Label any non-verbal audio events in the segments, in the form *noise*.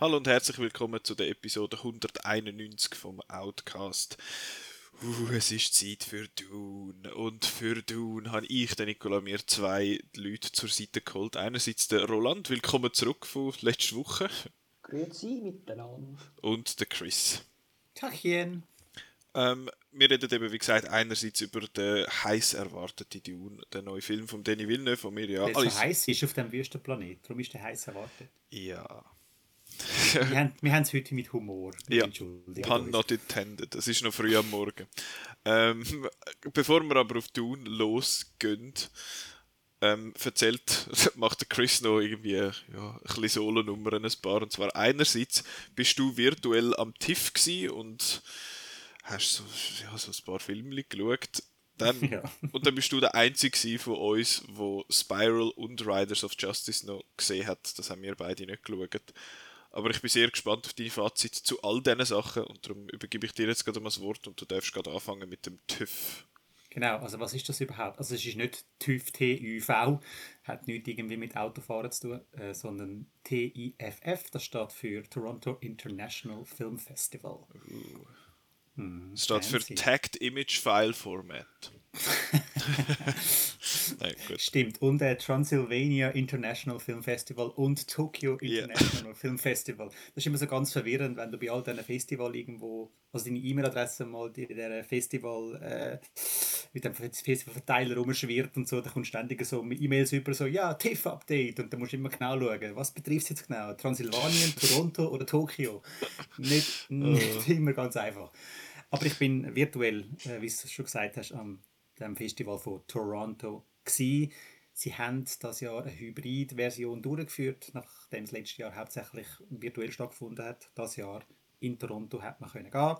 Hallo und herzlich willkommen zu der Episode 191 vom Outcast. Uh, es ist Zeit für Dune. Und für Dune habe ich, den Nicola, mir zwei Leute zur Seite geholt. Einerseits der Roland, willkommen zurück von letzter Woche. Grüezi miteinander. Und der Chris. Tachchen. Ähm, wir reden eben, wie gesagt, einerseits über den heiß erwarteten Dune, den neuen Film von Danny Villeneuve, von mir ja es so heiß ist auf dem Wüstenplanet. Darum ist der heiß erwartet. Ja. Wir haben wir haben es heute mit Humor. Ja, pun not intended. Es ist noch früh am Morgen. Ähm, bevor wir aber auf Dune losgehen, ähm, erzählt, *laughs* macht der Chris noch irgendwie ja, ein bisschen Solo-Nummern, ein paar. Und zwar einerseits bist du virtuell am TIFF und hast so, ja, so ein paar Filme geschaut. Dann, *laughs* Ja. Und dann bist du der Einzige von uns, wo Spiral und Riders of Justice noch gesehen hat. Das haben wir beide nicht geschaut. Aber ich bin sehr gespannt auf deine Fazit zu all diesen Sachen und darum übergebe ich dir jetzt gerade mal das Wort und du darfst gerade anfangen mit dem TÜV. Genau, also was ist das überhaupt? Also es ist nicht TÜV, TÜV, hat nichts irgendwie mit Autofahren zu tun, äh, sondern TIFF, das steht für Toronto International Film Festival. Hm, Es steht für fancy. Tagged Image File Format. *laughs* Nein. Stimmt, und äh, Transylvania International Film Festival und Tokyo. International Film Festival. Das ist immer so ganz verwirrend, wenn du bei all diesen Festivals irgendwo, also deine E-Mail-Adresse mal in der Festival, äh, mit dem Festivalverteiler rumschwirrt und so, da kommt ständig so E-Mails über, so, ja, TIFF-Update und da musst du immer genau schauen, was betrifft es jetzt genau, Transylvanien, Toronto oder Tokio? Nicht, *laughs* nicht immer ganz einfach. Aber ich bin virtuell, äh, wie du schon gesagt hast, am dem Festival von Toronto gsi. Sie haben das Jahr eine Hybrid-Version durchgeführt, nachdem es letztes Jahr hauptsächlich virtuell stattgefunden hat. Das Jahr in Toronto hat man können gehen.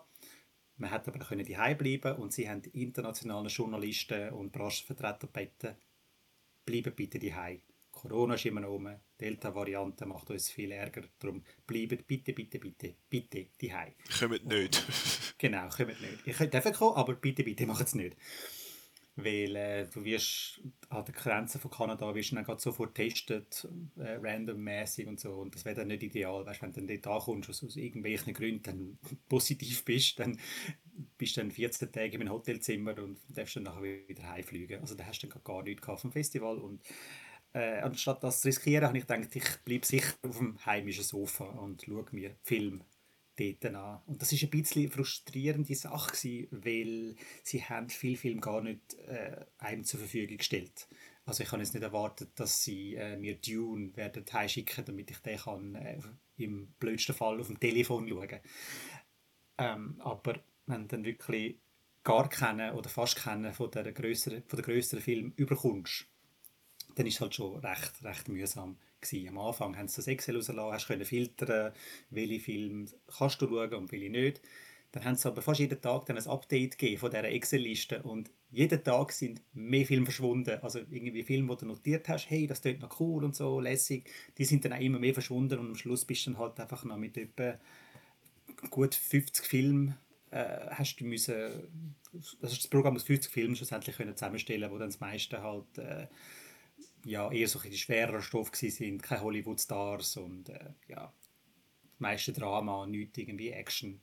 Man hat aber können daheim bleiben und sie haben internationalen Journalisten und Branchenvertreter gebeten, bleiben bitte daheim. Corona ist immer noch rum, Delta-Variante macht uns viel Ärger, darum bleibt bitte, bitte, bitte, bitte daheim. Kommt nicht. Genau, kommt nicht. Ich könnte einfach kommen, aber bitte, bitte macht es nicht. Weil äh, du wirst an der Grenze von Kanada wirst dann gerade sofort getestet, äh, randommäßig und so. Und das wäre dann nicht ideal. Weißt, wenn du dann dort ankommst, aus, aus irgendwelchen Gründen dann *laughs* positiv bist, dann bist du dann 14 Tage einem Hotelzimmer und darfst dann nachher wieder heimfliegen. Also da hast du dann gar nichts vom Festival. Und äh, anstatt das zu riskieren, habe ich gedacht, ich bleibe sicher auf dem heimischen Sofa und schaue mir Film dort an. Und das ist ein bisschen frustrierende Sache, weil sie haben viel Film gar nicht äh, einem zur Verfügung gestellt. Also ich habe jetzt nicht erwartet, dass sie äh, mir Dune werden heimschicken, damit ich den kann, äh, im blödsten Fall auf dem Telefon schauen ähm, Aber wenn dann wirklich gar keinen oder fast keinen von der grösseren, von der grösseren Film überkommst, dann ist es halt schon recht, recht mühsam gewesen. Am Anfang haben sie das Excel rausgelassen, hast können filtern, welche Filme kannst du schauen und welche nicht. Dann haben sie aber fast jeden Tag dann ein Update gegeben von dieser Excel-Liste und jeden Tag sind mehr Filme verschwunden. Also irgendwie Filme, die du notiert hast, hey, das klingt noch cool und so, lässig, die sind dann auch immer mehr verschwunden und am Schluss bist du dann halt einfach noch mit etwa gut 50 Filmen äh, hast du müssen, das ist das Programm aus 50 Filmen schlussendlich können zusammenstellen, wo dann das meiste halt äh, ja, eher so ein schwerer Stoff sind, keine Hollywood-Stars und äh, ja, meiste Drama, nichts irgendwie Action.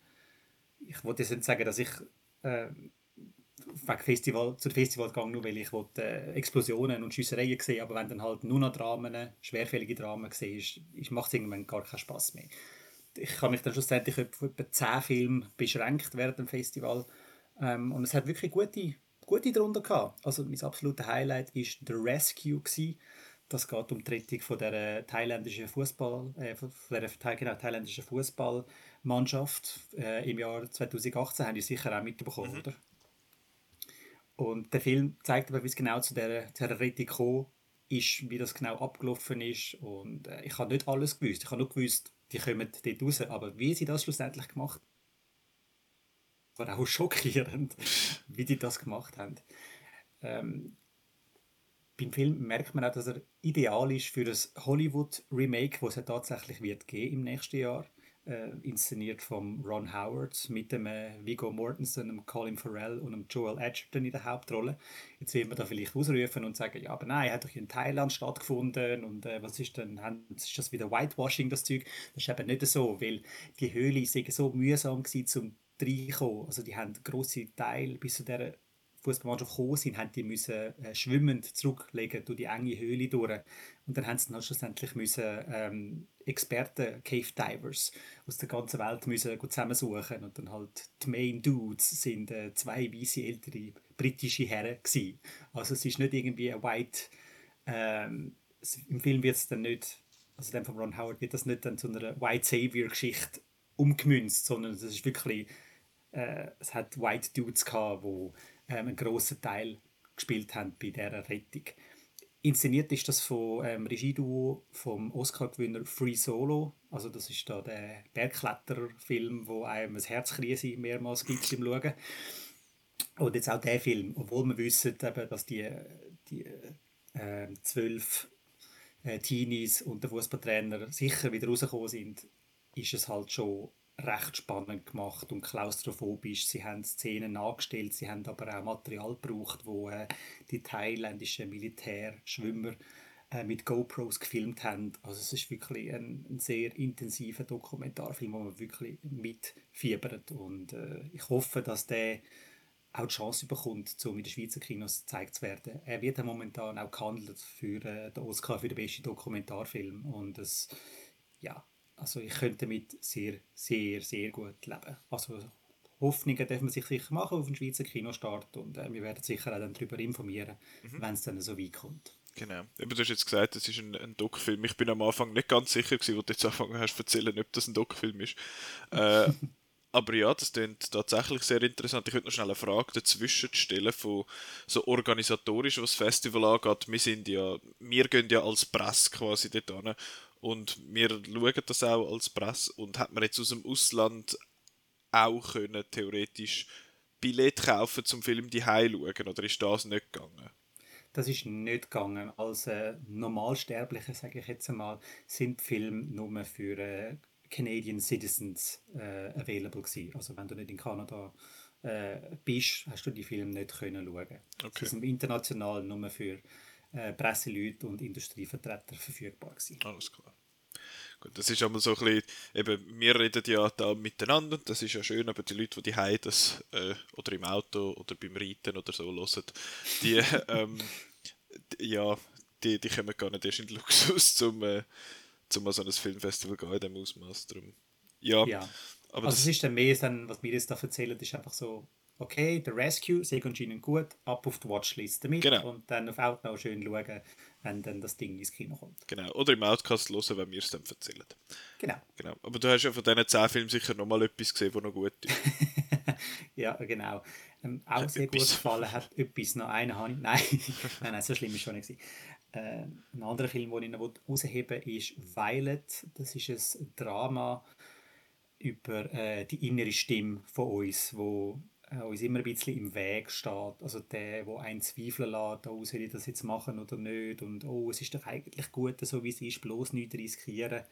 Ich wollte jetzt nicht sagen, dass ich äh, wegen Festival, zu Festival gegangen, nur weil ich wollte, äh, Explosionen und Schiessereien sehe, aber wenn dann halt nur noch Dramen, schwerfällige Dramen siehst, macht es irgendwann gar keinen Spaß mehr. Ich habe mich dann schlussendlich auf etwa 10 Filme beschränkt während dem Festival ähm, und es hat wirklich gute, gute darunter gehabt. Also mein absoluter Highlight ist The Rescue gewesen. Das geht um die Rettung von der thailändischen Fußball, äh, von der Thai- genau, thailändischen Fußballmannschaft äh, im Jahr 2018 haben die sicher auch mitbekommen, oder? Und der Film zeigt aber, wie es genau zu dieser, zu dieser Rettung gekommen ist, wie das genau abgelaufen ist. Und äh, ich habe nicht alles gewusst. Ich habe nur gewusst, die kommen dort raus. Aber wie sie das schlussendlich gemacht haben, war auch schockierend, wie die das gemacht haben. Ähm, beim Film merkt man auch, dass er ideal ist für das Hollywood-Remake, das es ja tatsächlich wird geben im nächsten Jahr. Äh, inszeniert von Ron Howard mit dem äh, Viggo Mortensen, dem Colin Farrell und dem Joel Edgerton in der Hauptrolle. Jetzt wird man da vielleicht ausrufen und sagen, ja, aber nein, hat doch in Thailand stattgefunden und äh, was ist denn, ist das wieder Whitewashing, das Zeug? Das ist eben nicht so, weil die Höhle so mühsam gewesen, zum reinkommen. Also die haben grosse Teil bis zu dieser Fußballmannschaft gekommen sind, haben die müssen äh, schwimmend zurücklegen durch die enge Höhle durch. Und dann haben sie dann schlussendlich müssen ähm, Experten, Cave Divers aus der ganzen Welt müssen zusammensuchen und dann halt die Main Dudes sind äh, zwei weiße ältere britische Herren gewesen. Also es ist nicht irgendwie ein White ähm, im Film wird es dann nicht also dann von Ron Howard wird das nicht dann zu einer White Savior Geschichte umgemünzt, sondern es ist wirklich äh, es hat White Dudes gehabt, wo ähm, einen grossen Teil gespielt haben bei dieser Rettung. Inszeniert ist das von ähm, Regieduo vom Oscar-Gewinner Free Solo. Also das ist da der Bergklettererfilm, wo einem eine Herzkrise mehrmals gibt im Schauen. Und jetzt auch der Film, obwohl wir wissen, eben, dass die, die äh, zwölf äh, Teenies und der Fußballtrainer sicher wieder rausgekommen sind, ist es halt schon recht spannend gemacht und klaustrophobisch. Sie haben Szenen nachgestellt, sie haben aber auch Material gebraucht, wo äh, die thailändischen Militärschwimmer äh, mit GoPros gefilmt haben. Also es ist wirklich ein, ein sehr intensiver Dokumentarfilm, wo man wirklich mitfiebert und äh, ich hoffe, dass der auch die Chance bekommt, um in den Schweizer Kinos gezeigt zu werden. Er wird ja momentan auch gehandelt für äh, den Oscar für den besten Dokumentarfilm und es ja, also ich könnte damit sehr, sehr, sehr gut leben. Also Hoffnungen darf man sich sicher machen auf den Schweizer Kinostart und äh, wir werden sicher auch dann darüber informieren, mhm. wenn es dann so weit kommt. Genau. Eben, du hast jetzt gesagt, es ist ein, ein Doc-Film. Ich bin am Anfang nicht ganz sicher gewesen, wo du jetzt angefangen hast zu erzählen, ob das ein Doc-Film ist. Äh, *laughs* aber ja, das klingt tatsächlich sehr interessant. Ich würde noch schnell eine Frage dazwischen stellen, von so organisatorisch, was das Festival angeht. Wir sind ja, wir gehen ja als Presse quasi dort hin und wir schauen das auch als Presse und hat man jetzt aus dem Ausland auch können, theoretisch Billett kaufen zum Film die schauen oder ist das nicht gegangen? Das ist nicht gegangen. Als äh, Normalsterbliche, sage ich jetzt einmal, sind Filme nur für äh, Canadian Citizens äh, available gewesen. Also wenn du nicht in Kanada äh, bist, hast du die Filme nicht können schauen. Okay. Sie sind international nur für äh, Presseleute und Industrievertreter verfügbar gewesen. Alles klar. Gut, das ist einmal so ein bisschen, eben, wir reden ja da miteinander, das ist ja schön, aber die Leute, die die das äh, oder im Auto oder beim Reiten oder so hören, die, *laughs* ähm, die, ja, die, die kommen gar nicht erst in den Luxus, zum, äh, zum an so ein Filmfestival gehen in dem Ausmaß. ja, ja. Aber also das, es ist dann mehr, was wir jetzt da erzählen, ist einfach so, okay, der Rescue, sehr anscheinend gut, ab auf die Watchlist damit genau. und dann auf Outnow schön schauen, wenn dann das Ding ins Kino kommt. Genau, oder im Outcast hören, wenn wir es dann erzählen. Genau. genau. Aber du hast ja von diesen 10 Filmen sicher noch mal etwas gesehen, das noch gut ist. *laughs* ja, genau. Ähm, auch ja, sehr etwas. gut gefallen hat etwas, noch einen habe ich, nein, *laughs* nein, nein, so schlimm ist schon nicht. Äh, ein anderer Film, den ich noch herausheben ist Violet. Das ist ein Drama über äh, die innere Stimme von uns, wo äh, uns immer ein bisschen im Weg steht. Also der, der einen zweifeln lässt, oh, soll ich das jetzt machen oder nicht? Und oh, es ist doch eigentlich gut, so wie es ist, bloß nichts riskieren.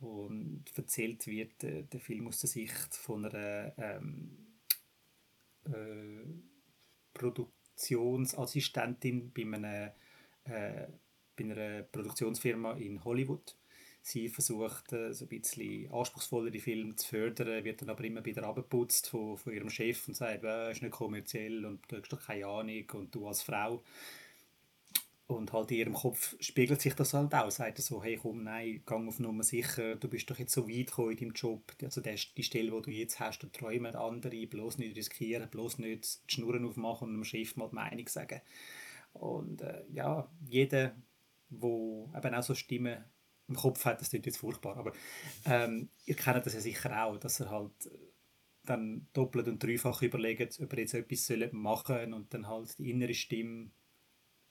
Und erzählt wird äh, der Film aus der Sicht von einer ähm, äh, Produktionsassistentin bei, einem, äh, bei einer Produktionsfirma in Hollywood Sie versucht, äh, so ein bisschen anspruchsvoller die Filme zu fördern, wird dann aber immer wieder abgeputzt von, von ihrem Chef und sagt, äh, ist nicht kommerziell und du hast doch keine Ahnung und du als Frau. Und halt in ihrem Kopf spiegelt sich das halt auch. Sagt er so, hey komm, nein, gang auf Nummer sicher, du bist doch jetzt so weit gekommen in deinem Job. Also die Stelle, die du jetzt hast, da träumen andere, bloß nicht riskieren, bloß nicht die Schnurren aufmachen und dem Chef mal die Meinung sagen. Und äh, ja, jeder, wo eben auch so Stimmen im Kopf hat, das klingt jetzt furchtbar, aber ähm, ihr kennt das ja sicher auch, dass er halt dann doppelt und dreifach überlegt, ob er jetzt etwas machen soll und dann halt die innere Stimme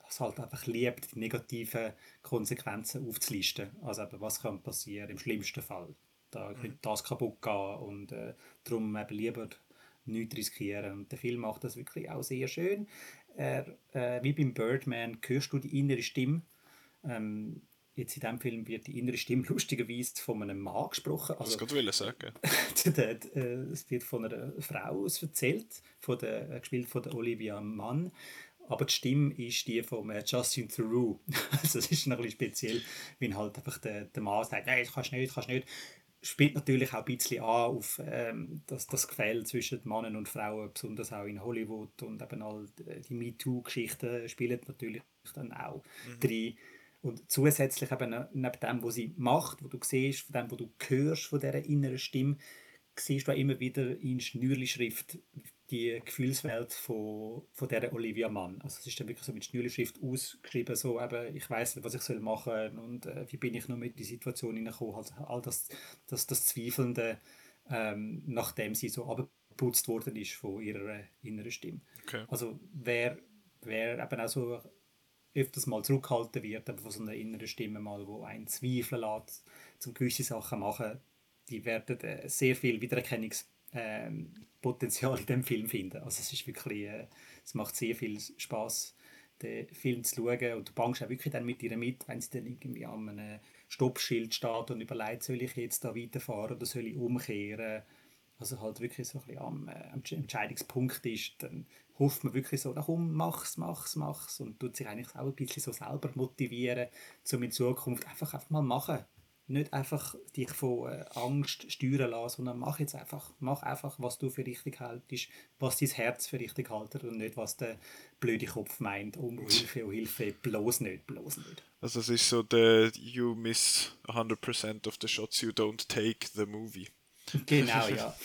das halt einfach liebt, die negativen Konsequenzen aufzulisten. Also eben, was kann passieren im schlimmsten Fall. Da mhm. könnte das kaputt gehen und äh, darum eben lieber nichts riskieren. Und der Film macht das wirklich auch sehr schön. er, äh, wie beim Birdman hörst du die innere Stimme. Ähm, jetzt in diesem Film wird die innere Stimme *laughs* lustigerweise von einem Mann gesprochen. Also, das wollte ich sagen. *laughs* Äh, es wird von einer Frau erzählt, von der, äh, gespielt von der Olivia Mann. Aber die Stimme ist die von äh, Justin Theroux. *laughs* also es ist noch ein bisschen speziell, wenn halt einfach der, der Mann sagt, nein, das kannst du nicht, das kannst du nicht spielt natürlich auch ein bisschen an auf ähm, das, das Gefälle zwischen Männern und Frauen, besonders auch in Hollywood und eben all die MeToo-Geschichten spielen natürlich dann auch mhm. drin. Und zusätzlich eben neben dem, was sie macht, wo du siehst, von dem, was du hörst von dieser inneren Stimme, siehst du auch immer wieder in Schnürli-Schrift die Gefühlswelt von, von dieser Olivia Mann. Also es ist dann wirklich so mit Schnürli-Schrift ausgeschrieben, so eben, ich weiß nicht, was ich soll machen und äh, wie bin ich noch mit die Situation hineingekommen. Also all das, das, das Zweifelnde, ähm, nachdem sie so abgeputzt worden ist von ihrer inneren Stimme. Okay. Also wer, wer eben auch so öfters mal zurückgehalten wird, aber von so einer inneren Stimme mal, wo einen zweifeln lässt, zum gewisse Sachen machen, die werden äh, sehr viel Wiedererkennungs ähm, in dem Film finden. Also es ist wirklich, äh, es macht sehr viel Spaß, den Film zu schauen und du bangst auch wirklich dann mit ihr mit, wenn sie dann irgendwie an einem Stoppschild steht und überlegt, soll ich jetzt da weiterfahren oder soll ich umkehren. Also halt wirklich so ein bisschen am, äh, Entscheidungspunkt ist, dann hofft man wirklich so, komm, mach's, mach's, mach's und tut sich eigentlich auch ein bisschen so selber motivieren, um in Zukunft einfach, einfach mal machen nicht einfach dich von äh, Angst steuern lassen, sondern mach jetzt einfach, mach einfach, was du für richtig hältst, was dein Herz für richtig hält und nicht, was der blöde Kopf meint, um Hilfe, um Hilfe, bloß nicht, bloß nicht. Also es ist so der You miss 100% of the shots you don't take the movie. Genau, *laughs* ja.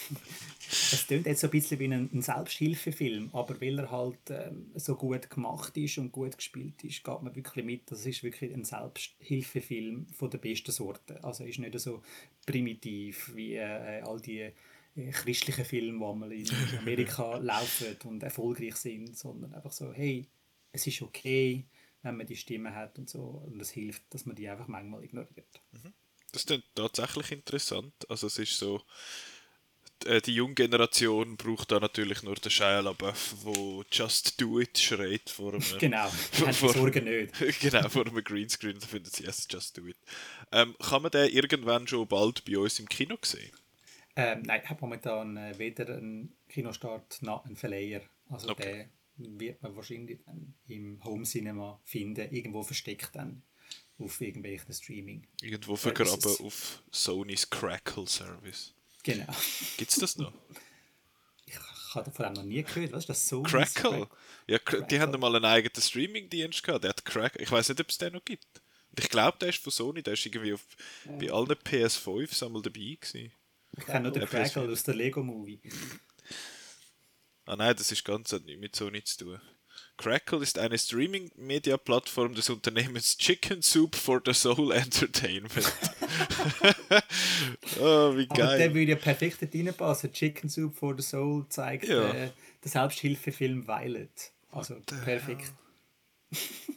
Es klingt jetzt so ein bisschen wie ein, ein Selbsthilfefilm, aber weil er halt ähm, so gut gemacht ist und gut gespielt ist, geht man wirklich mit. Das ist wirklich ein Selbsthilfefilm von der besten Sorte. Also ist nicht so primitiv wie äh, all die äh, christlichen Filme, die mal in *laughs* Amerika laufen und erfolgreich sind, sondern einfach so, hey, es ist okay, wenn man die Stimme hat und so. Und es hilft, dass man die einfach manchmal ignoriert. Mhm. Das ist tatsächlich interessant. Also es ist so, äh, die junge Generation braucht da natürlich nur den Shia LaBeouf, wo Just Do It schreit vor einem... *laughs* Genau, vor, vor, nicht. *laughs* genau, vor einem Greenscreen, da findet sie, yes, Just Do It. Ähm, kann man den irgendwann schon bald bei uns im Kino sehen? Ähm, nein, ich habe momentan äh, weder einen Kinostart noch einen Verleiher. Also okay. den wird man wahrscheinlich im Home Cinema finden, irgendwo versteckt dann auf irgendwelchen Streaming. Irgendwo vergraben auf Sonys Crackle Service. Genau. Gibt es das noch? *laughs* Ich habe davon noch nie gehört. Was ist das? Sonys Crackle? Ja, Crackle. die haben mal einen eigenen Streaming-Dienst gehabt. Der hat Crackle. Ich weiß nicht, ob es den noch gibt. Und ich glaube, der ist von Sony. Der ist irgendwie auf, ja. bei allen PS5s einmal dabei gewesen. Ich kenne nur den Crackle PS5. aus der Lego-Movie. Ah nein, das ist ganz hat nichts mit Sony zu tun. Crackle ist eine Streaming-Media-Plattform des Unternehmens Chicken Soup for the Soul Entertainment. *laughs* oh, wie geil. Aber der würde ja perfekt reinpassen. Chicken Soup for the Soul zeigt ja. äh, den Selbsthilfefilm Violet. Also perfekt.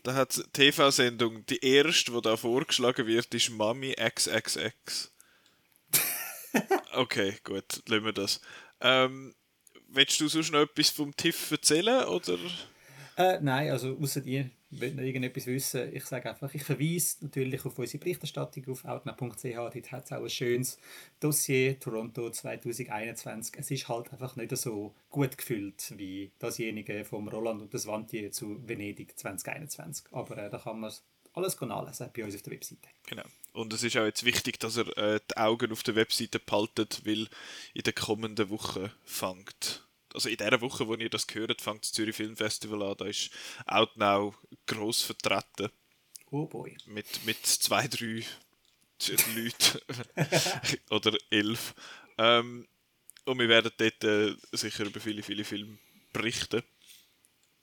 da hat TV-Sendung, die erste, die da vorgeschlagen wird, ist Mami XXX. *laughs* Okay, gut, lassen wir das. Ähm, willst du sonst noch etwas vom TIFF erzählen, oder? Äh, nein, also außer ihr wollt noch irgendetwas wissen, ich sage einfach, ich verweise natürlich auf unsere Berichterstattung auf outnow.ch, dort hat es auch ein schönes Dossier, Toronto 2021. Es ist halt einfach nicht so gut gefüllt wie dasjenige vom Roland und das Wantier zu Venedig 2021. Aber äh, da kann man alles nachlesen bei uns auf der Webseite. Genau. Und es ist auch jetzt wichtig, dass er äh, die Augen auf der Webseite behaltet, weil in der kommenden Woche fängt also in der Woche, wo ihr das gehört, fängt das Zürich Film Festival an. Da ist Outnow gross vertreten. Oh boy. Mit, mit zwei, drei Leuten. *laughs* Oder elf. Ähm, und wir werden dort äh, sicher über viele, viele Filme berichten.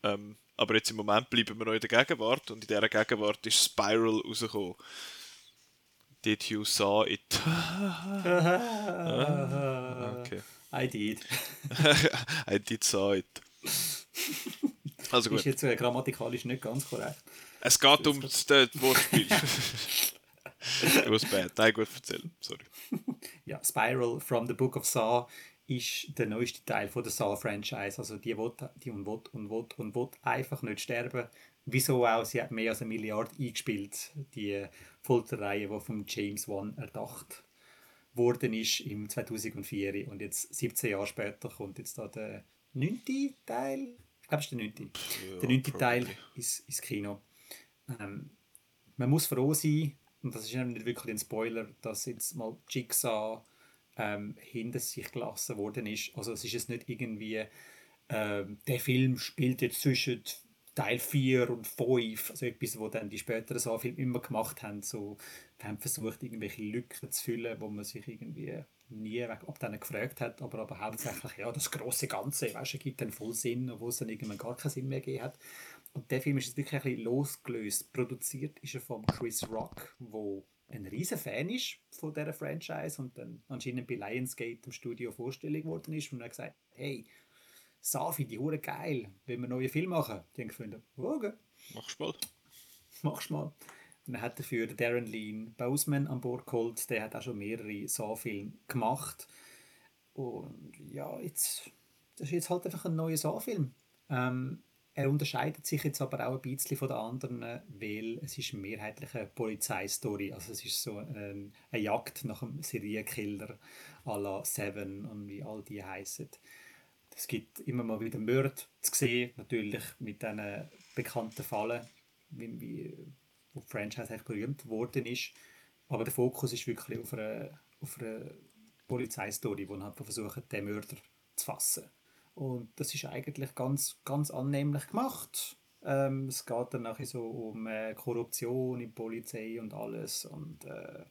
Ähm, aber jetzt im Moment bleiben wir noch in der Gegenwart und in dieser Gegenwart ist Spiral rausgekommen. Did you saw it? *laughs* okay. I did. *laughs* I did saw it. Also gut. Ist jetzt äh, grammatikalisch nicht ganz korrekt. Es geht um das Wortspiel. *laughs* it was bad. Nein, gut, erzählen. Sorry. *laughs* Ja, Spiral from the Book of Saw ist der neueste Teil von der Saw-Franchise. Also die will, die und will und will und will einfach nicht sterben. Wieso auch? Sie hat mehr als eine Milliarde eingespielt, die Folterreihe, die von James Wan erdacht worden ist im 2004 und jetzt 17 Jahre später kommt jetzt da der neunte Teil. Ich glaube, es ist der neunte. Ja, der neunte Teil probably. ins, Kino. Ähm, man muss froh sein, und das ist ja nicht wirklich ein Spoiler, dass jetzt mal Jigsaw ähm, hinter sich gelassen worden ist. Also es ist jetzt nicht irgendwie, ähm, der Film spielt jetzt zwischen Teil 4 und 5, also etwas, wo dann die späteren Saw-Filme immer gemacht haben, so, haben versucht, irgendwelche Lücken zu füllen, wo man sich irgendwie nie ab denen gefragt hat, aber, aber hauptsächlich, ja, das große Ganze, weißt du, gibt dann voll Sinn, obwohl es dann irgendwann gar keinen Sinn mehr gegeben hat. Und der Film ist jetzt wirklich ein bisschen losgelöst. Produziert ist er von Chris Rock, wo ein riesen Fan ist von dieser Franchise und dann anscheinend bei Lionsgate im Studio vorstellig geworden ist und er hat gesagt, hey, Safi, die Hure geil, wenn wir neue Film machen. Die haben gefunden, okay, Machst du mal. machst mal. Dann hat er für Darren Lean Boseman an Bord geholt, der hat auch schon mehrere Saw-Filme gemacht. Und ja, jetzt, das ist jetzt halt einfach ein neuer Saw-Film. Ähm, er unterscheidet sich jetzt aber auch ein bisschen von den anderen, weil es ist mehrheitlich eine Polizeistory. Also es ist so ein, eine Jagd nach einem Serienkiller à la Seven und wie all die heißen. Es gibt immer mal wieder Mörder zu sehen, natürlich mit diesen bekannten Fallen, wie, wie, wo die Franchise eigentlich berühmt worden ist. Aber der Fokus ist wirklich auf einer, auf einer Polizeistory, wo halt versucht, den Mörder zu fassen. Und das ist eigentlich ganz, ganz annehmlich gemacht. Ähm, es geht dann nachher so um äh, Korruption in der Polizei und alles. Und äh,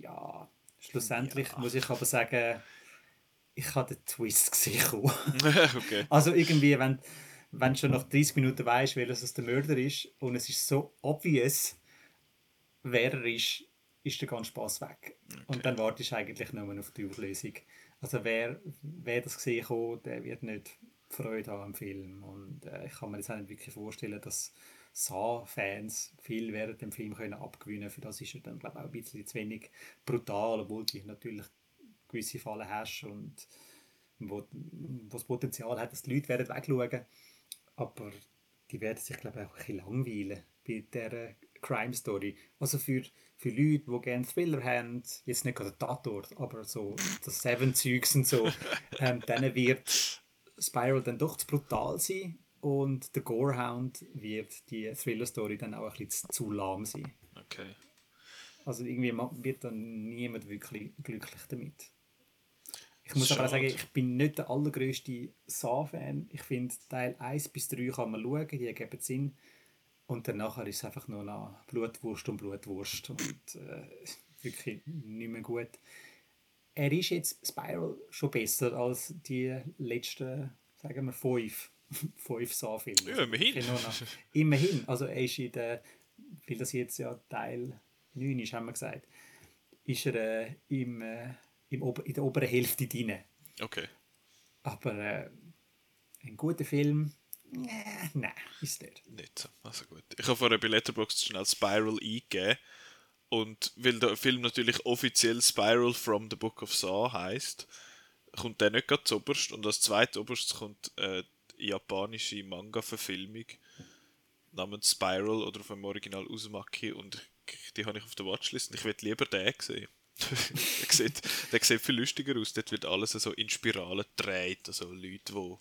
ja, schlussendlich Ja. muss ich aber sagen, ich habe den Twist gesehen. *laughs* okay. Also irgendwie, wenn, wenn du schon nach 30 Minuten weißt, welches es der Mörder ist und es ist so obvious, wer er ist, ist der ganze Spaß weg. Und dann wartest du eigentlich nur auf die Auflösung. Also wer, wer das gesehen hat, der wird nicht Freude haben am Film. Und äh, ich kann mir jetzt auch nicht wirklich vorstellen, dass Saw-Fans viel während dem Film können abgewinnen Für das ist er dann, glaube ich, auch ein bisschen zu wenig brutal, obwohl du natürlich gewisse Fallen hast und wo, wo das Potenzial hat, dass die Leute werden wegschauen. Aber die werden sich, glaube ich, auch ein bisschen langweilen bei dieser Crime Story. Also für, für Leute, die gerne Thriller haben, jetzt nicht gerade Tatort, aber so das Seven-Zeugs und so, *laughs* ähm, denen wird Spiral dann doch zu brutal sein und der Gorehound wird die Thriller-Story dann auch ein bisschen zu lahm sein. Okay. Also irgendwie wird dann niemand wirklich glücklich damit. Ich muss aber auch sagen, Schade. ich bin nicht der allergrößte Saw-Fan. Ich finde, Teil 1 bis 3 kann man schauen, die geben Sinn. Und dann nachher ist es einfach nur noch Blutwurst und Blutwurst und äh, wirklich nicht mehr gut. Er ist jetzt Spiral schon besser als die letzten, sagen wir, fünf, *laughs* fünf Saw-Filme. Ja, immerhin. Immerhin. Also er ist in der, weil das jetzt ja Teil 9 ist, haben wir gesagt, ist er äh, im, äh, im Ober in der oberen Hälfte drin. Okay. Aber äh, ein guter Film, äh, nein, ist nicht. Nicht so. Also gut. Ich habe vorher bei Letterboxd schnell Spiral eingegeben. Und weil der Film natürlich offiziell Spiral from the Book of Saw heißt, kommt der nicht gerade zuoberst. Und als zweitoberst kommt äh, die japanische Manga-Verfilmung namens Spiral oder auf dem Original Uzumaki. Und die habe ich auf der Watchlist. Und ich würde lieber den sehen. *laughs* der, sieht, der sieht viel lustiger aus. Dort wird alles so in Spiralen gedreht. Also Leute, die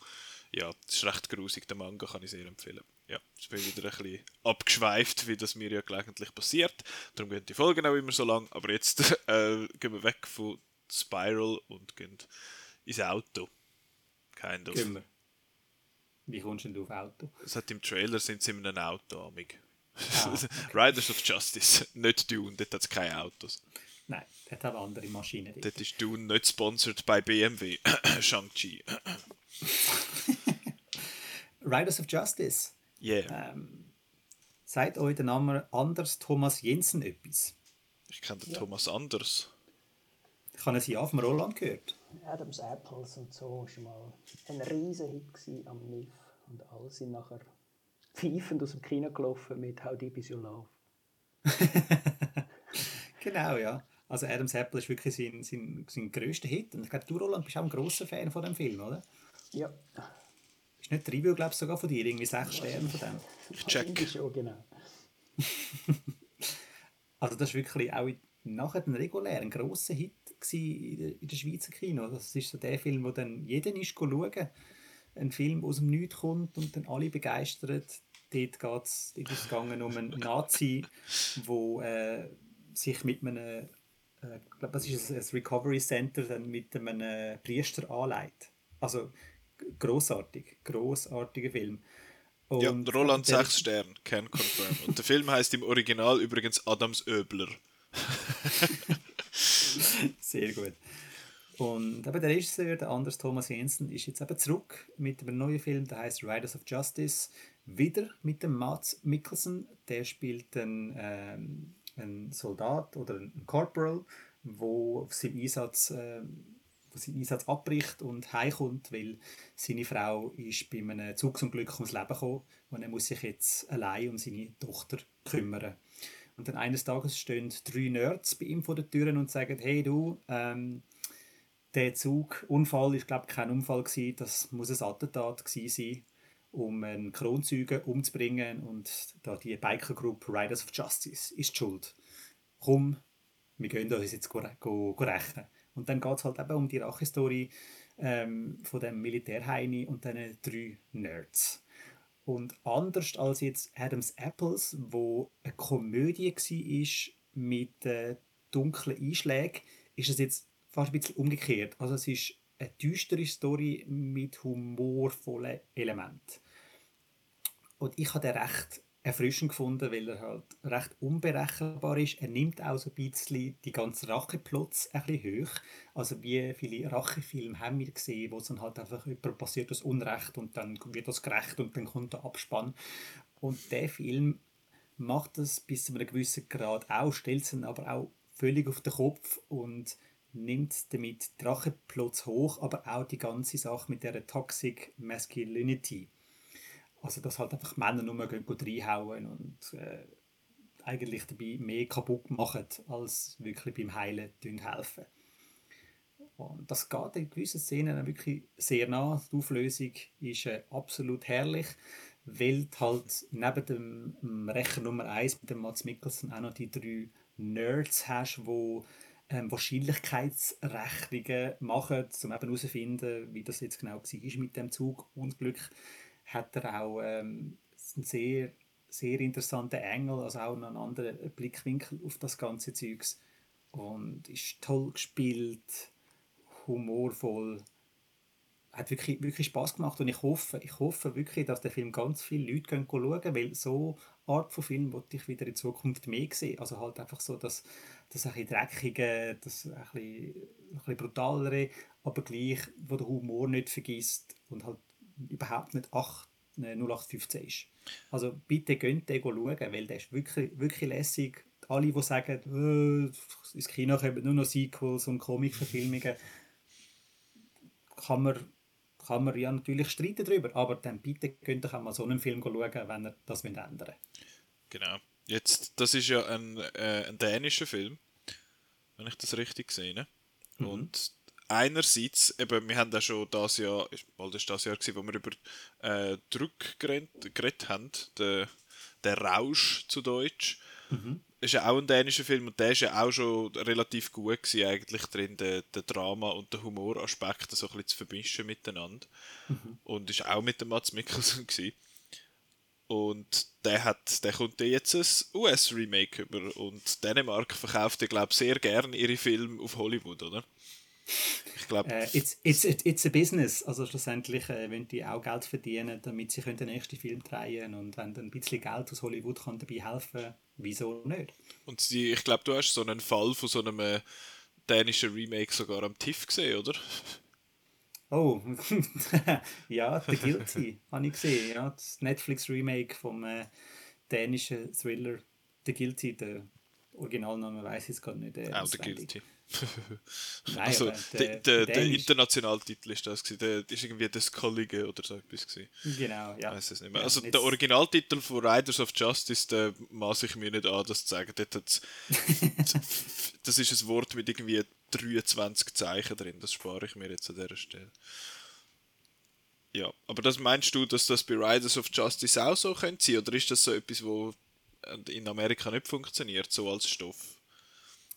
ja, das ist recht grusig. Den Manga kann ich sehr empfehlen. Ja, jetzt bin ich wieder ein bisschen abgeschweift, wie das mir ja gelegentlich passiert. Darum gehen die Folgen auch immer so lang. Aber jetzt *laughs* äh, gehen wir weg von Spiral und gehen ins Auto. Kind of. Gehen wir. Wie kommst du denn auf Auto? Hat im Trailer sind sie in einem Auto amig. Ah, *laughs* okay. Riders of Justice, nicht Dune, dort hat es keine Autos. Nein, hat auch andere Maschinen. Dort. Dort ist Dune nicht sponsored bei BMW. *coughs* Shang-Chi. *laughs* Riders of Justice. Yeah. Ähm, sagt euch der Name Anders Thomas Jensen etwas? Ich kenne den Thomas Anders. Ich habe es ja auf dem Roland gehört. Adams Apples und so war mal ein riesen Hit am NIF. Und alle sind nachher pfeifend aus dem Kino gelaufen mit How Deep Is Your Love. *laughs* Genau, ja. Also Adam's Apple ist wirklich sein, sein, sein grösster Hit. Und ich glaube, du, Roland, bist auch ein grosser Fan von dem Film, oder? Ja. Ist nicht Review, glaube ich, sogar von dir? Irgendwie sechs Sterne von dem? Ich check. Schon, genau. *laughs* also das ist wirklich auch nachher ein regulär, ein grosser Hit in der, in der Schweizer Kino. Das ist so der Film, wo dann jeder ist schauen ein Film aus dem Nichts kommt und dann alle begeistert. Dort, geht's, dort ist es gegangen um einen Nazi, der äh, sich mit einem, ich glaube, das ist ein Recovery Center, dann mit einem Priester anlegt. Also großartig, großartiger Film. Und ja, Roland 6 Stern, can confirm. Und der Film heißt im Original übrigens Adams Öbler. *laughs* Sehr gut. Und eben der Regisseur, der Anders Thomas Jensen, ist jetzt eben zurück mit einem neuen Film, der heißt Riders of Justice. Wieder mit dem Mats Mikkelsen. Der spielt einen, ähm, einen Soldat oder einen Corporal, wo auf Einsatz, äh, wo seinen Einsatz abbricht und heimkommt, weil seine Frau ist bei einem Zugsunglück ums Leben gekommen und er muss sich jetzt allein um seine Tochter kümmern. Und dann eines Tages stehen drei Nerds bei ihm vor der Tür und sagen, hey du, ähm, der Zugunfall ist glaube ich kein Unfall gewesen, das muss ein Attentat gewesen sein, um einen Kronzeugen umzubringen und da die Biker Group Riders of Justice ist die schuld. Komm, wir gehen uns jetzt go, go, go rechnen. Und dann geht es halt eben um die Rachestory ähm, von dem Militärheini und diesen drei Nerds. Und anders als jetzt Adams Apples, wo eine Komödie war mit äh, dunklen Einschlägen, ist es jetzt fast ein bisschen umgekehrt. Also es ist eine düstere Story mit humorvollen Elementen. Und ich habe den recht erfrischend gefunden, weil er halt recht unberechenbar ist. Er nimmt auch so ein bisschen die ganzen Racheplots ein bisschen hoch. Also wie viele Rachefilme haben wir gesehen, wo es dann halt einfach jemand passiert das Unrecht und dann wird das gerecht und dann kommt der Abspann. Und der Film macht das bis zu einem gewissen Grad auch, stellt es aber auch völlig auf den Kopf und nimmt damit die Racheplots hoch, aber auch die ganze Sache mit der Toxic Masculinity also, dass halt einfach Männer nur reinhauen und äh, eigentlich dabei mehr kaputt machen, als wirklich beim Heilen helfen. Und das geht in gewissen Szenen wirklich sehr nah. Die Auflösung ist äh, absolut herrlich, weil halt neben dem, Rächer Nummer 1 mit dem Mats Mikkelsen auch noch die drei Nerds hast, die ähm, Wahrscheinlichkeitsrechnungen machen, um eben herauszufinden, wie das jetzt genau war mit dem Zugunglück hat er auch ähm, einen sehr, sehr interessanten Engel, also auch einen anderen Blickwinkel auf das ganze Zeugs. Und ist toll gespielt, humorvoll, hat wirklich, wirklich Spaß gemacht. Und ich hoffe, ich hoffe wirklich, dass der Film ganz viele Leute schauen, weil so Art von Film wollte ich wieder in Zukunft mehr sehen. Also halt einfach so das, das ein bisschen dreckige, das ein bisschen, ein bisschen brutalere, aber gleich, wo der Humor nicht vergisst und halt überhaupt nicht 8, 0815 ist. Also bitte gönnt den schauen, weil der ist wirklich, wirklich lässig. Alle, die sagen, äh, ins Kino kommen nur noch Sequels und Comic-Verfilmungen, kann man, kann man ja natürlich streiten darüber, aber dann bitte könnt ihr auch mal so einen Film schauen, wenn ihr das ändern wollt. Genau. Jetzt, das ist ja ein, äh, ein dänischer Film, wenn ich das richtig sehe. Mhm. Und einerseits, eben, wir haben ja schon das Jahr, mal das das Jahr gewesen, wo wir über äh, Druck geredet haben, der, der Rausch zu Deutsch. Mhm. Ist ja auch ein dänischer Film und der ist ja auch schon relativ gut gewesen, eigentlich drin, der, der Drama- und der Humoraspekte so ein bisschen zu vermischen miteinander. Mhm. Und ist auch mit dem Mats Mikkelsen gewesen. Und der hat, der kommt jetzt ein US-Remake über und Dänemark verkauft, ich glaube, sehr gerne ihre Filme auf Hollywood, oder? Ich glaube. Äh, it's, it's, it's a business. Also schlussendlich äh, wollen die auch Geld verdienen, damit sie den nächsten Film drehen und wenn dann ein bisschen Geld aus Hollywood kann dabei helfen, wieso nicht? Und die, ich glaube, du hast so einen Fall von so einem äh, dänischen Remake sogar am TIFF gesehen, oder? Oh, *laughs* ja, The Guilty *laughs* habe ich gesehen. Ja, das Netflix-Remake vom äh, dänischen Thriller The Guilty, der Originalnamen weiß ich jetzt gerade nicht. Äh, Auch der auswendig. Guilty. *laughs* Nein, also, der, der- der, Dänisch- Internationaltitel ist das gewesen. Der ist irgendwie das Kollige oder so etwas gewesen. Genau, ja. Weiß es nicht mehr. Also der Originaltitel von Riders of Justice, der maß ich mir nicht an, das zu sagen. Dort das ist ein Wort mit irgendwie 23 Zeichen drin. Das spare ich mir jetzt an dieser Stelle. Ja, aber das meinst du, dass das bei Riders of Justice auch so könnte sein? Oder ist das so etwas, wo in Amerika nicht funktioniert, so als Stoff?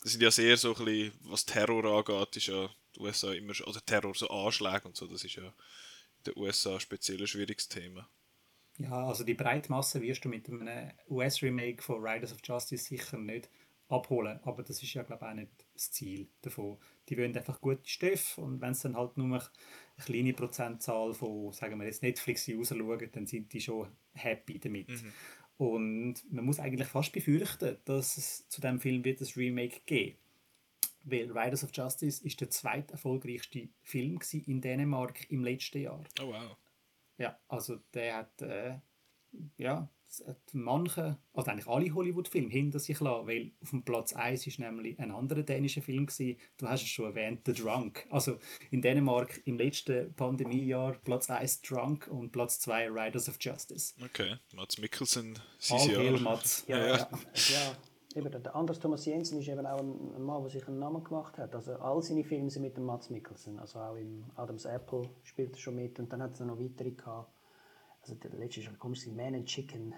Das sind ja sehr so ein bisschen, was Terror angeht, ist ja die USA immer, oder Terror, so Anschläge und so, das ist ja in den USA speziell ein schwieriges Thema. Ja, also die Breitmasse wirst du mit einem US-Remake von Riders of Justice sicher nicht abholen, aber das ist ja, glaube ich, auch nicht das Ziel davon. Die wollen einfach gute Stoffe und wenn es dann halt nur eine kleine Prozentzahl von, sagen wir jetzt Netflix rausschauen, dann sind die schon happy damit. Und man muss eigentlich fast befürchten, dass es zu dem Film wird das Remake geben. Weil Riders of Justice ist der zweiterfolgreichste Film gewesen in Dänemark im letzten Jahr. Oh wow. Ja, also der hat, äh, ja, manche, also eigentlich alle Hollywood-Filme hinter sich lassen, weil auf dem Platz 1 ist nämlich ein anderer dänischer Film gewesen, du hast es schon erwähnt, The Drunk. Also in Dänemark im letzten Pandemiejahr Platz 1 Drunk und Platz 2 Riders of Justice. Okay, Mats Mikkelsen, sein Jahr. Mats. Ja, Ja. ja. ja. Eben, der Anders Thomas Jensen ist eben auch ein, ein Mann, der sich einen Namen gemacht hat. Also all seine Filme sind mit dem Mats Mikkelsen. Also auch im Adams Apple spielt er schon mit und dann hat es noch weitere gehabt. Also der letzte halt komisch, Man Chicken.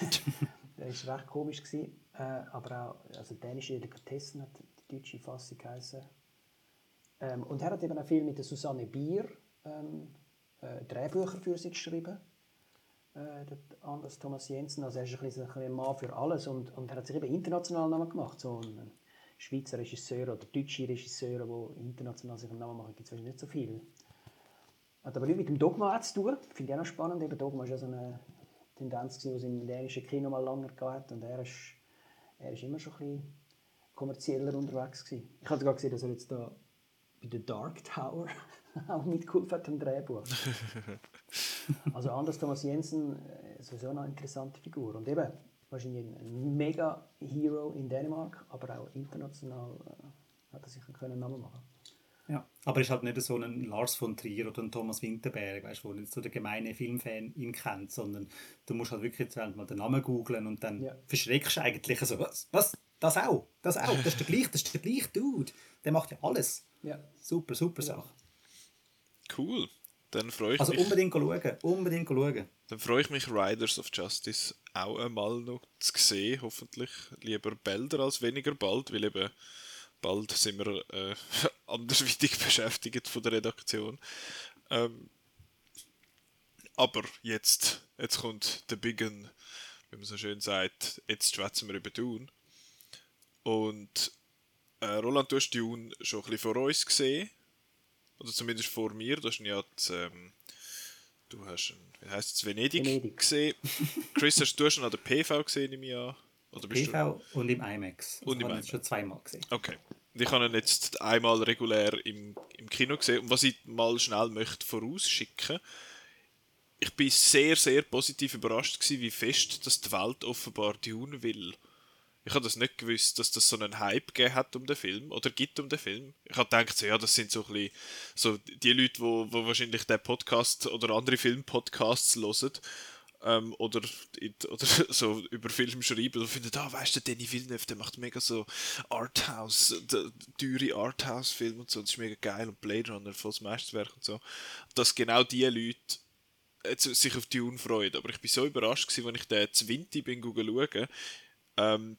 *laughs* der ist recht komisch gewesen. Äh, aber auch, also dänische Delikatessen hat die deutsche Fassung geheißen. Ähm, und er hat eben auch viel mit der Susanne Bier ähm, äh, Drehbücher für sie geschrieben äh, der Anders Thomas Jensen. Also er ist ein, bisschen, ein, Mann für alles und, und er hat sich eben international Namen gemacht. So ein, Schweizer Regisseur oder deutsche Regisseure, die international sich einen Namen machen, gibt es nicht so viel. Hat aber nichts mit dem Dogma zu tun. Finde ich auch noch spannend. Eben Dogma war ja so eine Tendenz, die es im dänischen Kino mal länger gab. Und er ist, er ist immer schon ein bisschen kommerzieller unterwegs gewesen. Ich habe sogar gesehen, dass er jetzt da bei The Dark Tower *laughs* auch mitgeholfen hat am Drehbuch. *laughs* Also Anders Thomas Jensen äh, sowieso eine interessante Figur. Und eben, wahrscheinlich ein mega Hero in Dänemark, aber auch international äh, hat er sich einen Namen machen Ja, aber ist halt nicht so ein Lars von Trier oder ein Thomas Winterberg, weißt, wo nicht so der gemeine Filmfan ihn kennt, sondern du musst halt wirklich zuerst mal den Namen googlen und dann Ja. verschreckst du eigentlich so, was, was, das auch, das auch, das ist der gleiche, das ist der gleiche Dude, der macht ja alles. Ja. Super, super Sache. Cool. Dann freue ich Also mich. unbedingt schauen, unbedingt schauen. Dann freue ich mich, Riders of Justice auch einmal noch zu sehen. Hoffentlich lieber bälder als weniger bald, weil eben bald sind wir äh, *laughs* andersweitig beschäftigt von der Redaktion. Ähm, aber jetzt, jetzt kommt der Big Un, wie man so schön sagt, jetzt schwätzen wir über Dune. Und äh, Roland, du hast Dune schon ein bisschen vor uns gesehen. Oder zumindest vor mir. Du hast ja das, ähm, Du hast wie heisst es, Venedig, Venedig. gesehen. *laughs* Chris, hast du ihn an der PV gesehen im Jahr? Oder bist du? PV und im IMAX. Und im ich habe ihn IMAX. schon zweimal gesehen. Okay. Ich habe ihn jetzt einmal regulär im, im Kino gesehen. Und was ich mal schnell möchte vorausschicken, ich bin sehr, sehr positiv überrascht gewesen, wie fest dass die Welt offenbar Dune will. Ich habe das nicht gewusst, dass das so einen Hype gegeben hat um den Film oder gibt um den Film. Ich habe gedacht, so, ja, das sind so ein bisschen so die Leute, wo, wo wahrscheinlich den Podcast oder andere Filmpodcasts hören ähm, oder, *laughs* oder so über Film schreiben und finden, ah, weißt du, Danny Villeneuve, der macht mega so Arthouse, teure Arthouse-Filme und so, das ist mega geil und Blade Runner, volles Meisterwerk und so. Dass genau diese Leute jetzt sich auf Dune freuen. Aber ich bin so überrascht gewesen, als ich den Zwinti bin schauen, ähm,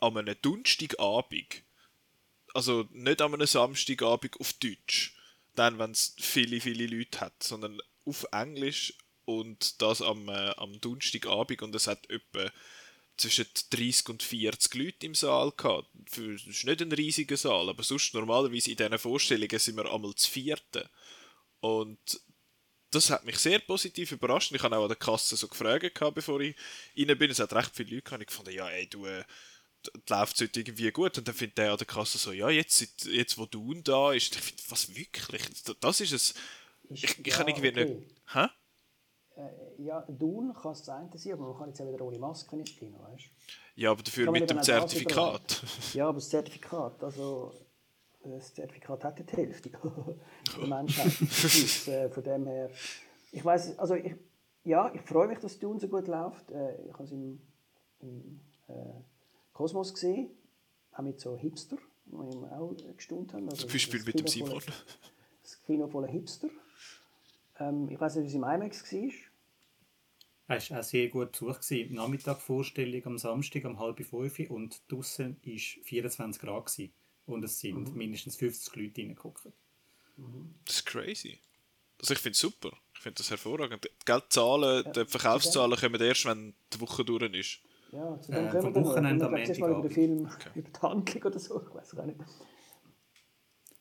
an einem Donnerstagabend, also nicht an einem Samstagabend auf Deutsch, dann, wenn es viele, viele Leute hat, sondern auf Englisch und das am, äh, am Donnerstagabend und es hat etwa zwischen 30 und 40 Leute im Saal gehabt. Für, das ist nicht ein riesiger Saal, aber sonst normalerweise in diesen Vorstellungen sind wir einmal zu vierten. Und das hat mich sehr positiv überrascht. Ich habe auch an der Kasse so gefragt, gehabt, bevor ich rein bin. Es hat recht viele Leute gehabt. Ich fand, ja, ey, du, äh, läuft es heute irgendwie gut. Und dann findet der an der Kasse so, ja, jetzt, jetzt wo du da ist, ich finde, was wirklich? Das ist es. Ich, ich ja, kann irgendwie okay. nicht. Hä? Äh, ja, Dune kann es das eine sein, aber man kann jetzt auch wieder ohne Maske ins Kino, weißt? Ja, aber dafür mit dem Zertifikat. Ja, aber das Zertifikat, also das Zertifikat hat ja die Hälfte *laughs* der Menschheit. ist, äh, von dem her, ich weiß, also ich, ja, ich freue mich, dass Dune so gut läuft. Äh, ich habe es im, im äh, Kosmos gesehen, auch mit so Hipster, die wir auch gestaunt haben. Also Zum Beispiel mit dem Simon. das Kino voller Hipster. Ähm, ich weiß nicht, wie es im IMAX war. Es war auch sehr gut Besuch. gewesen. Nachmittag Vorstellung am Samstag um halb fünf und draußen war 24 Grad. Gewesen. Und es sind mindestens 50 Leute reingeguckt. Das ist crazy. Also ich finde es super. Ich finde das hervorragend. Die Geldzahlen, die Verkaufszahlen kommen erst, wenn die Woche durch ist. Ja, zu Äh, dem kommen vom wir. Wochenende Ich am zuerst mal über den Film, Okay. über die Handlung oder so, ich weiß gar nicht.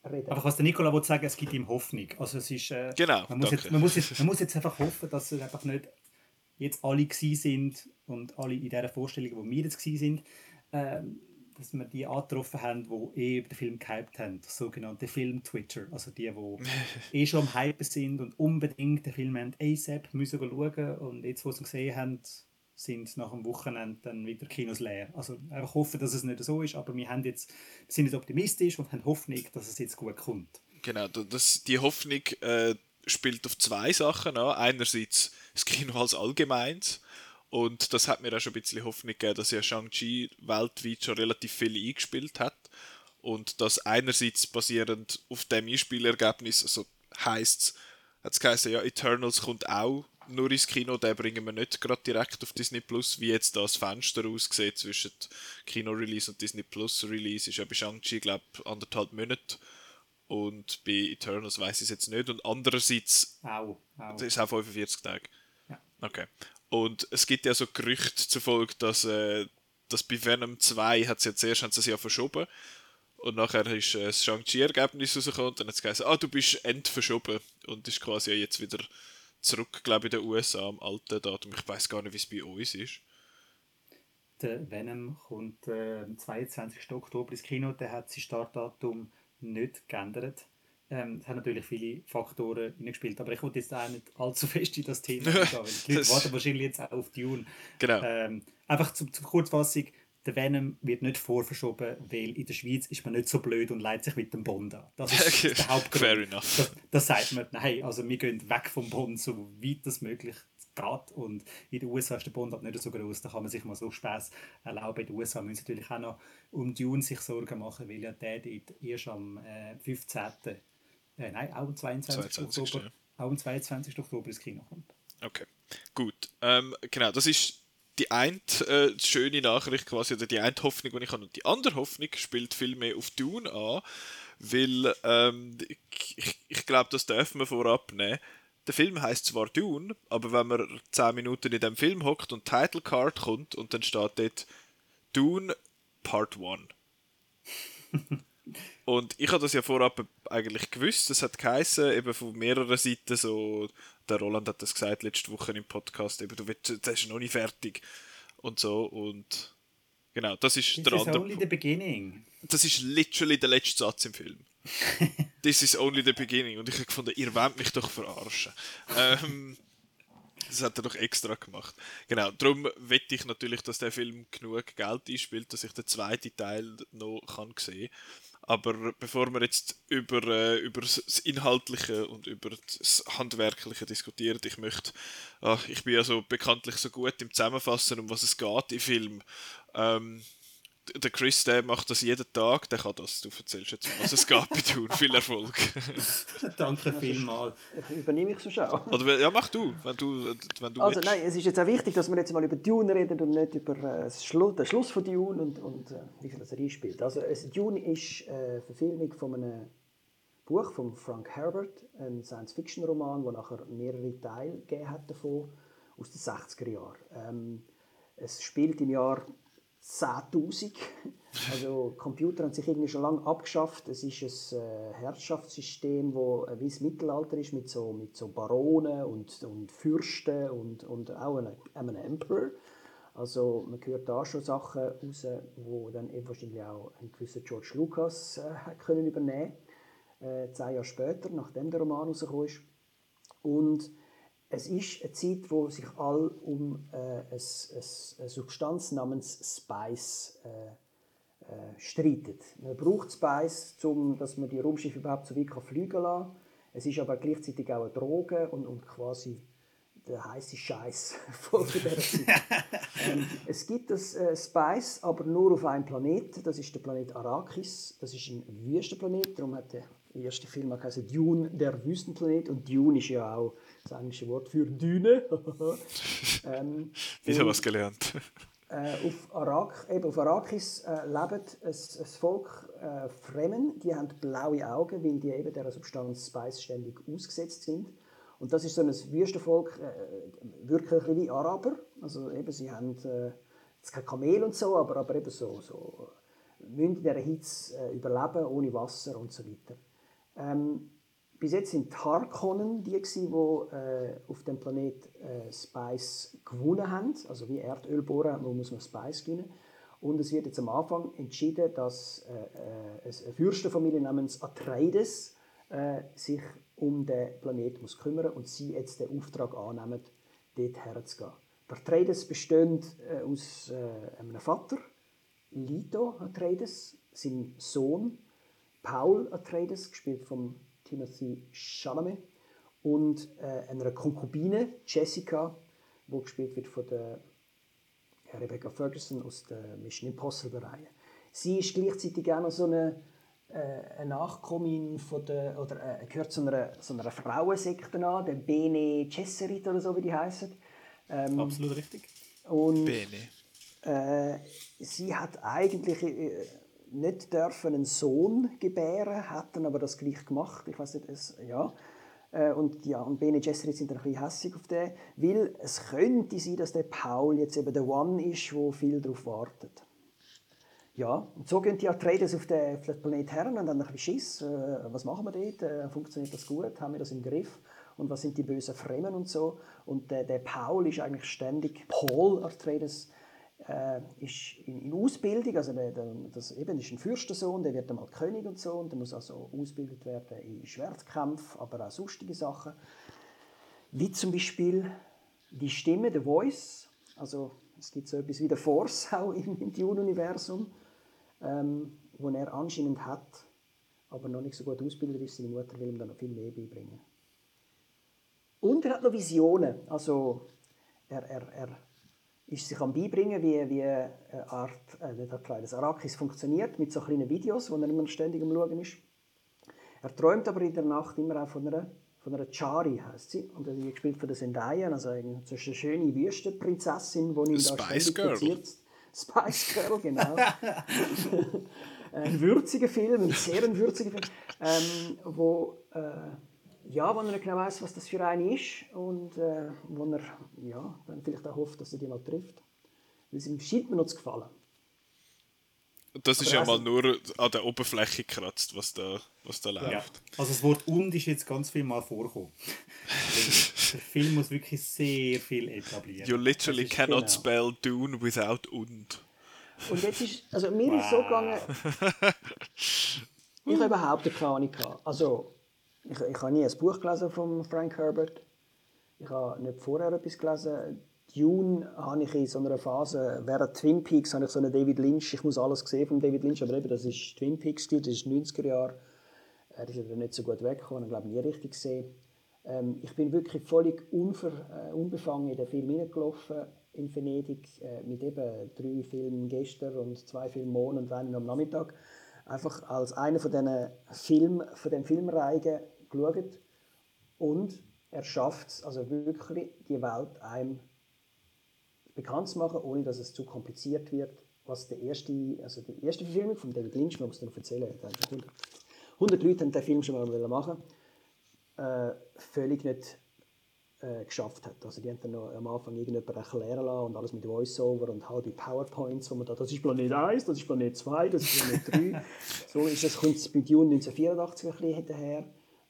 Reden. Aber was der Nikola will sagen, es gibt ihm Hoffnung. Also es ist, äh, Genau, man, muss danke. jetzt, man, muss jetzt, man muss jetzt einfach hoffen, dass es einfach nicht jetzt alle sind und alle in dieser Vorstellung, wo wir jetzt sind, ähm, dass wir die angetroffen haben, die eh den Film gehypt haben, das sogenannte Film-Twitter. Also die, die *laughs* eh schon am Hypen sind und unbedingt den Film haben ASAP müssen schauen und jetzt, wo sie ihn gesehen haben, sind nach dem Wochenende dann wieder Kinos leer. Also einfach hoffen, dass es nicht so ist, aber wir, haben jetzt, wir sind jetzt optimistisch und haben Hoffnung, dass es jetzt gut kommt. Genau, da- das, die Hoffnung äh, spielt auf zwei Sachen an. Einerseits das Kino als Allgemeins. Und das hat mir auch schon ein bisschen Hoffnung gegeben, dass ja Shang-Chi weltweit schon relativ viel eingespielt hat. Und das einerseits basierend auf dem Einspielergebnis, also heisst es, hat es geheißen, ja, Eternals kommt auch nur ins Kino, den bringen wir nicht gerade direkt auf Disney Plus, wie jetzt das Fenster aussieht zwischen Kino-Release und Disney Plus-Release, ist ja bei Shang-Chi, glaube ich, anderthalb Monate. Und bei Eternals weiß ich es jetzt nicht. Und andererseits, Auch. auch. das ist auch 45 Tage. Ja. Okay. Und es gibt ja so Gerüchte zufolge, dass, äh, dass bei Venom 2 hat es ja zuerst haben sie es ja verschoben. Und nachher ist äh, das Shang-Chi-Ergebnis rausgekommen und dann hat es geheißen, ah, du bist entverschoben. Und ist quasi ja jetzt wieder zurück, glaube ich, in den USA am alten Datum. Ich weiß gar nicht, wie es bei uns ist. Der Venom kommt äh, am 22. Oktober ins Kino. Der hat sein Startdatum nicht geändert. Ähm, es haben natürlich viele Faktoren hineingespielt, aber ich wollte jetzt auch nicht allzu fest in das Thema *laughs* gehen, weil die Leute warten wahrscheinlich jetzt auch auf Dune. Genau. Ähm, einfach zur Kurzfassung, der Venom wird nicht vorverschoben, weil in der Schweiz ist man nicht so blöd und leitet sich mit dem Bond an. Das ist *laughs* der Hauptgrund. Fair enough. Das, das sagt man, nein, also wir gehen weg vom Bond, so weit das möglich geht. Und in den USA ist der Bond halt nicht so groß, da kann man sich mal so Spaß erlauben. In den USA müssen sie natürlich auch noch um Dune sich Sorgen machen, weil ja der dort erst am äh, 15. Äh, nein, auch am 22. 22., Oktober, auch am 22. Oktober ins Kino kommt. Okay, gut. Ähm, genau, das ist die eine äh, schöne Nachricht quasi, oder die eine Hoffnung, die ich habe. Und die andere Hoffnung spielt viel mehr auf Dune an, weil ähm, ich, ich, ich glaube, das dürfen wir vorab nehmen. Der Film heißt zwar Dune, aber wenn man 10 Minuten in dem Film hockt und Title Card kommt und dann steht dort Dune Part 1. *laughs* Und ich habe das ja vorab eigentlich gewusst. Es hat geheißen, eben von mehreren Seiten so, der Roland hat das gesagt letzte Woche im Podcast, eben, du willst, das ist noch nicht fertig und so und genau, das ist This der andere. only the beginning. Das ist literally der letzte Satz im Film. *laughs* This is only the beginning und ich habe gefunden, ihr wollt mich doch verarschen. ähm, das hat er doch extra gemacht. Genau, darum wette ich natürlich, dass der Film genug Geld einspielt, dass ich den zweiten Teil noch kann sehen Aber bevor wir jetzt über, äh, über das Inhaltliche und über das Handwerkliche diskutieren, ich möchte, ah, ich bin ja so bekanntlich so gut im Zusammenfassen, um was es geht im Film. Ähm, der Chris, der macht das jeden Tag, der kann das. Du erzählst jetzt, was es geht bei Tour. Viel Erfolg. *laughs* Danke vielmals. Ich übernehme ich so schau. Oder ja, mach du, wenn du, wenn du Also willst. nein, es ist jetzt auch wichtig, dass wir jetzt mal über Dune reden und nicht über äh, Schlu den Schluss von Dune und, und äh, wie viel das er einspielt. Also es, Dune ist äh, eine Verfilmung von einem Buch von Frank Herbert, ein Science-Fiction-Roman, der nachher mehrere Teile gegeben hat davon, aus den 60er Jahren. Ähm, es spielt im Jahr 10.000. *laughs* Also Computer haben sich irgendwie schon lange abgeschafft. Es ist ein äh, Herrschaftssystem, wo äh, wie das Mittelalter ist mit so, mit so Baronen und, und Fürsten und, und auch einem, einem Emperor. Also man hört da schon Sachen raus, wo dann eben wahrscheinlich auch ein gewisser George Lucas äh, können übernehmen äh, zehn Jahre später, nachdem der Roman rausgekommen ist. Und es ist eine Zeit, wo sich all um äh, eine, eine, Substanz namens Spice äh, äh, streitet. Man braucht Spice, um dass man die Raumschiffe überhaupt so weit fliegen kann. Es ist aber gleichzeitig auch eine Droge und, und quasi der heiße Scheiß *laughs* von dieser Zeit. *laughs* ähm, es gibt das äh, Spice, aber nur auf einem Planeten. Das ist der Planet Arrakis. Das ist ein Wüstenplanet. Darum hat der erste Film auch Dune, der Wüstenplanet. Und Dune ist ja auch das englische Wort für Düne. *laughs* ähm, Wieder was gelernt. Äh, auf, Arak, eben auf Arrakis äh, lebt ein, ein Volk äh, Fremen, die haben blaue Augen, weil die eben der Substanz Spice ständig ausgesetzt sind. Und das ist so ein Wüstenvolk, äh, wirklich wie Araber. Also eben, sie haben äh, jetzt kein Kamel und so, aber, aber eben so, so müssen in dieser Hitze äh, überleben, ohne Wasser und so weiter. Ähm, bis jetzt sind die Harkonnen die, die äh, auf dem Planet äh, Spice gewonnen haben. Also wie Erdöl bohren, wo muss man Spice gewinnen. Und es wird jetzt am Anfang entschieden, dass äh, äh eine Fürstenfamilie namens Atreides äh, sich um den Planeten muss kümmern und sie jetzt den Auftrag annehmen, dort herzugehen. Der Atreides besteht äh, aus einem Vater, Lito Atreides, sein Sohn Paul Atreides, gespielt von Timothy Chalamet, und äh, einer Konkubine, Jessica, die gespielt wird von der Rebecca Ferguson aus der Mission Impossible-Reihe. Sie ist gleichzeitig auch noch so eine äh, eine Nachkommin von der, oder äh, gehört zu einer, so einer Frauensekte an, der Bene Gesserit oder so, wie die heißen. Ähm, Absolut richtig. Und Bene. Äh, sie hat eigentlich äh, nicht dürfen einen Sohn gebären, hat dann aber das gleich gemacht. Ich weiß nicht, es, ja. Äh, und ja, und Bene Gesserit sind ein bisschen hässig auf den, weil es könnte sein, dass der Paul jetzt eben der One ist, wo viel darauf wartet. Ja, und so gehen die Atreides auf den, auf den Planet her und haben ein bisschen Schiss. Äh, was machen wir dort? Äh, funktioniert das gut? Haben wir das im Griff? Und was sind die bösen Fremen und so? Und der, der Paul ist eigentlich ständig, Paul Atreides, äh, ist in, in, Ausbildung, also der, der, das eben ist ein Fürstensohn, der wird einmal König und so, und der muss also ausgebildet werden in Schwertkampf, aber auch sonstige Sachen. Wie zum Beispiel die Stimme, der Voice, also es gibt so etwas wie der Force *laughs* auch im, im Dune-Universum ähm, den er anscheinend hat, aber noch nicht so gut ausgebildet ist. Seine Mutter will ihm dann noch viel mehr beibringen. Und er hat noch Visionen. Also er, er, er ist sich am beibringen, wie, wie eine Art, äh, das Arrakis funktioniert, mit so kleinen Videos, wo er immer ständig am Schauen ist. Er träumt aber in der Nacht immer auch von einer, von einer Chari, heißt sie. Und die gespielt von der Zendaya, also eine, so eine schöne Wüstenprinzessin, die ihn da ständig Girl. Spice Girl, genau. *laughs* ein würziger Film, ein sehr würziger Film, ähm, wo, äh, ja, wo er nicht genau weiß, was das für eine ist und äh, wo er ja, dann vielleicht auch hofft, dass er die mal trifft. Weil es ihm scheint mir noch zu gefallen. Das ist ja mal nur an der Oberfläche gekratzt, was da, was da läuft. Ja. Also das Wort und ist jetzt ganz viel mal vorgekommen. der Film muss wirklich sehr viel etablieren. You literally cannot genau. spell Dune without und. Und jetzt ist, also mir wow. ist so gegangen, *laughs* ich habe überhaupt keine Ahnung Also, ich, ich habe nie ein Buch gelesen von Frank Herbert. Ich habe nicht vorher etwas gelesen. Dune habe ich in so einer Phase, während Twin Peaks habe ich so einen David Lynch, ich muss alles gesehen von David Lynch, aber eben, das ist Twin Peaks, das ist 90er Jahre. Er ist ja nicht so gut weggekommen, ich glaube nie richtig gesehen. Ähm, ich bin wirklich völlig unver, äh, unbefangen in den Film hineingelaufen in Venedig äh, mit eben drei Filmen gestern und zwei Filmen morgen und einen am Nachmittag. Einfach als einer von diesen Film, von den Filmreihen geschaut und er schafft es also wirklich, die Welt einem bekannt zu machen, ohne dass es zu kompliziert wird. Was der erste, also die erste Verfilmung von David Lynch, man muss noch erzählen, 100, 100 Leute haben den Film schon mal machen äh, völlig nicht äh, geschafft hat. Also die haben dann noch am Anfang irgendjemand erklären lassen und alles mit Voiceover und halbe PowerPoints, wo man da, das ist Planet 1, das ist Planet 2, das ist Planet 3. *laughs* so ist das, kommt es bei Dune 1984 ein bisschen hinterher.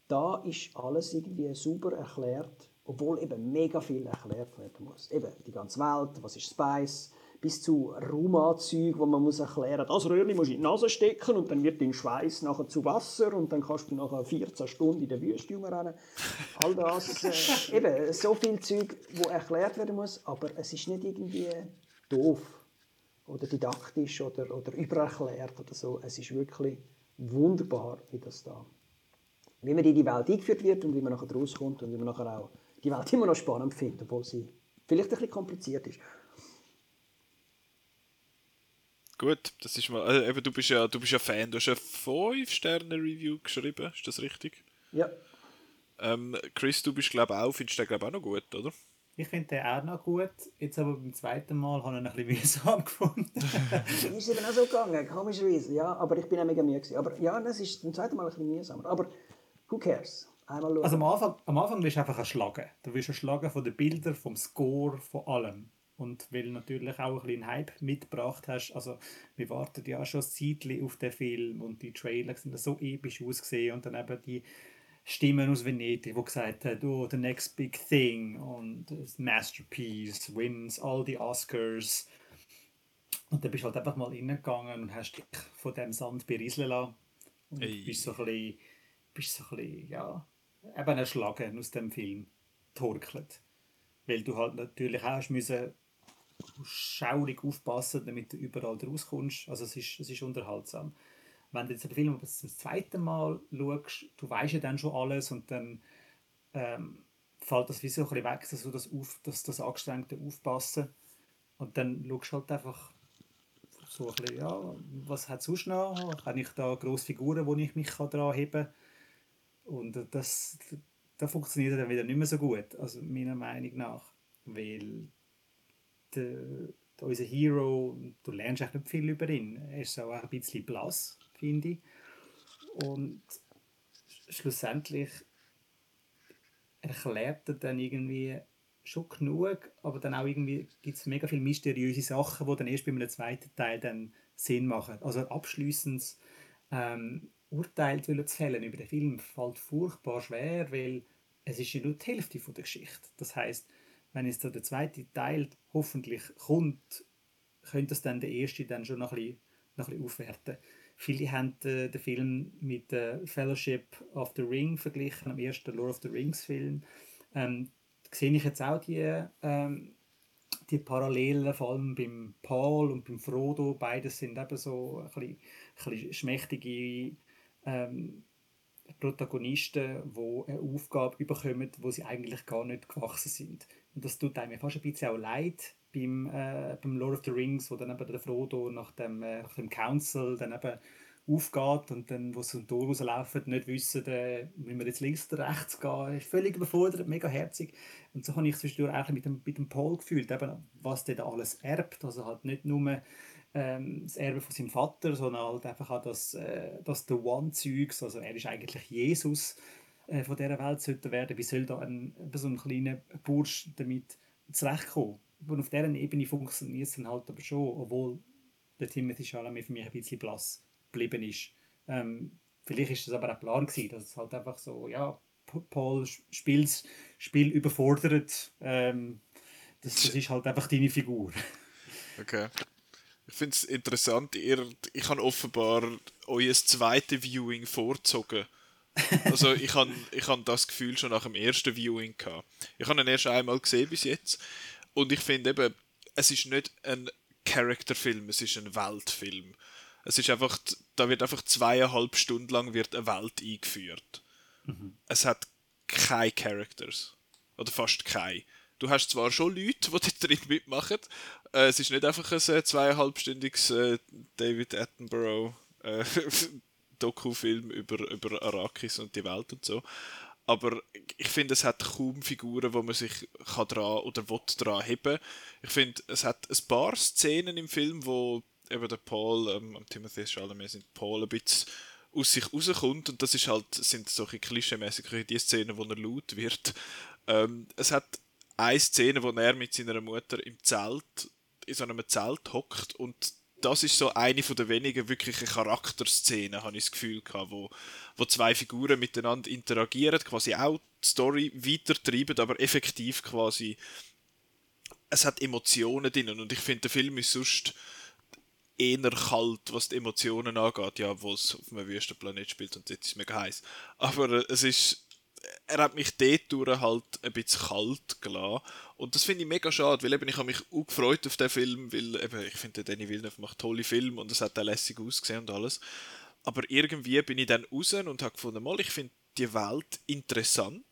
Da ist alles irgendwie super erklärt obwohl eben mega viel erklärt werden muss. Eben die ganze Welt, was ist Spice, bis zu Raumanzügen, wo man muss erklären muss, das Röhrchen muss in die Nase stecken und dann wird dein Schweiß nachher zu Wasser und dann kannst du nachher 14 Stunden in der Wüste rumrennen. All das, äh, eben, so viel Zeug, wo erklärt werden muss, aber es ist nicht irgendwie doof oder didaktisch oder, oder übererklärt oder so. Es ist wirklich wunderbar, wie das da, wie man in die Welt eingeführt wird und wie man nachher rauskommt und wie man nachher auch die Welt immer noch spannend findet, obwohl sie vielleicht ein bisschen kompliziert ist. Gut, das ist mal. Also eben, du bist ja, du bist ja Fan, du hast eine 5-Sterne-Review geschrieben, ist das richtig? Ja. Ähm, Chris, du bist glaube auch, findest den glaube auch noch gut, oder? Ich finde den auch noch gut. Jetzt aber beim zweiten Mal habe ich ihn ein bisschen mühsam gefunden. *laughs* ist eben auch so gegangen, komischerweise. Ja, aber ich bin auch mega müde. Gewesen. Aber ja, das ist beim zweiten Mal ein bisschen mühsamer. Aber who cares? Einmal schauen. Also am Anfang, am Anfang bist du einfach erschlagen. Du wirst erschlagen von den Bildern, vom Score, von allem. Und weil du natürlich auch ein bisschen Hype mitgebracht hast, also wir warten ja schon ein auf den Film und die Trailer sind so episch ausgesehen und dann eben die Stimmen aus Venedig, die gesagt haben, oh, the next big thing und das Masterpiece, wins all die Oscars. Und dann bist du halt einfach mal reingegangen und hast dich von dem Sand berieseln lassen. Und Ey. bist so ein bisschen, bist so ein bisschen, ja, eben erschlagen aus dem Film, torkelt. Weil du halt natürlich auch müssen schaurig aufpassen, damit du überall rauskommst. Also es ist, es ist unterhaltsam. Wenn du jetzt den Film das zweite Mal schaust, du weißt ja dann schon alles und dann ähm, fällt das wie so ein bisschen weg, dass das, auf, dass das angestrengte Aufpassen und dann schaust du halt einfach so ein bisschen, ja, was hat es sonst noch? Habe ich da grosse Figuren, wo ich mich daran heben kann? Und das, das funktioniert dann wieder nicht mehr so gut, also meiner Meinung nach. Weil der, unser Hero, du lernst eigentlich nicht viel über ihn. Er ist auch ein bisschen blass, finde ich. Und schlussendlich erklärt er dann irgendwie schon genug, aber dann auch irgendwie gibt es mega viele mysteriöse Sachen, die dann erst bei einem zweiten Teil dann Sinn machen. Also abschließend ähm, Urteil zu fällen über den Film fällt furchtbar schwer, weil es ist ja nur die Hälfte der Geschichte. Das heißt, wenn jetzt der zweite Teil hoffentlich kommt, könnte es dann der erste dann schon noch ein bisschen, noch ein bisschen aufwerten. Viele haben äh, den Film mit Fellowship of the Ring verglichen, am ersten Lord of the Rings Film. Ähm, sehe ich jetzt auch die, ähm, die Parallelen, vor allem beim Paul und beim Frodo. Beides sind eben so ein bisschen, ein bisschen schmächtige ähm, Protagonisten, die eine Aufgabe bekommen, wo sie eigentlich gar nicht gewachsen sind. Und das tut einem fast ein bisschen auch leid beim, äh, beim Lord of the Rings, wo dann eben der Frodo nach dem, äh, nach dem Council dann eben aufgeht und dann, wo sie Tor rauslaufen, nicht wissen, äh, wie man jetzt links oder rechts. Ist völlig überfordert, mega herzig. Und so habe ich zwischendurch eigentlich mit dem, mit dem Paul gefühlt, eben, was der da alles erbt. Also halt nicht nur ähm, das Erbe von seinem Vater, sondern halt einfach auch das, äh, das The One-Zeugs. Also er ist eigentlich Jesus äh, von dieser Welt sollte werden. Wie soll da ein, so ein kleiner Bursch damit zurechtkommen? Und auf dieser Ebene funktioniert es dann halt aber schon, obwohl der Timothy Chalamet für mich ein bisschen blass geblieben ist. Ähm, vielleicht ist das aber auch Plan gewesen, dass es halt einfach so, ja, Paul spielt Spiel überfordert. Ähm, das, das ist halt einfach deine Figur. Okay. Ich finde es interessant, ihr, ich habe offenbar euer zweites Viewing vorgezogen. Also ich habe ich hab das Gefühl schon nach dem ersten Viewing gehabt. Ich habe ihn erst einmal gesehen bis jetzt und ich finde eben, es ist nicht ein Charakterfilm, es ist ein Weltfilm. Es ist einfach, da wird einfach zweieinhalb Stunden lang wird eine Welt eingeführt. Mhm. Es hat keine Characters. Oder fast keine. Du hast zwar schon Leute, die dort drin mitmachen. Äh, es ist nicht einfach ein äh, zweieinhalbstündiges äh, David Attenborough äh, *laughs* Doku-Film über, über Arrakis und die Welt und so. Aber ich finde, es hat kaum Figuren, wo man sich kann dran oder will dran heben. Ich finde, es hat ein paar Szenen im Film, wo eben der Paul, ähm, Timothy Chalamet sind Paul ein bisschen aus sich rauskommt und das ist halt, sind solche klischeemäßig die Szenen, wo er laut wird. Ähm, es hat eine Szene, wo er mit seiner Mutter im Zelt, in so einem Zelt hockt und das ist so eine von der wenigen wirklichen Charakterszenen, habe ich das Gefühl gehabt, wo, wo zwei Figuren miteinander interagieren, quasi auch die Story weitertreiben, aber effektiv quasi es hat Emotionen drin. Und ich finde, der Film ist sonst eher kalt, was die Emotionen angeht, ja, wo es auf einem Wüstenplanet spielt und jetzt ist es mega heiß. Aber es ist, er hat mich dort halt ein bisschen kalt gelassen und das finde ich mega schade, weil eben ich habe mich auch gefreut auf den Film, weil eben, ich finde, Danny Villeneuve macht tolle Filme und es hat auch lässig ausgesehen und alles. Aber irgendwie bin ich dann raus und habe gefunden, mal, ich finde die Welt interessant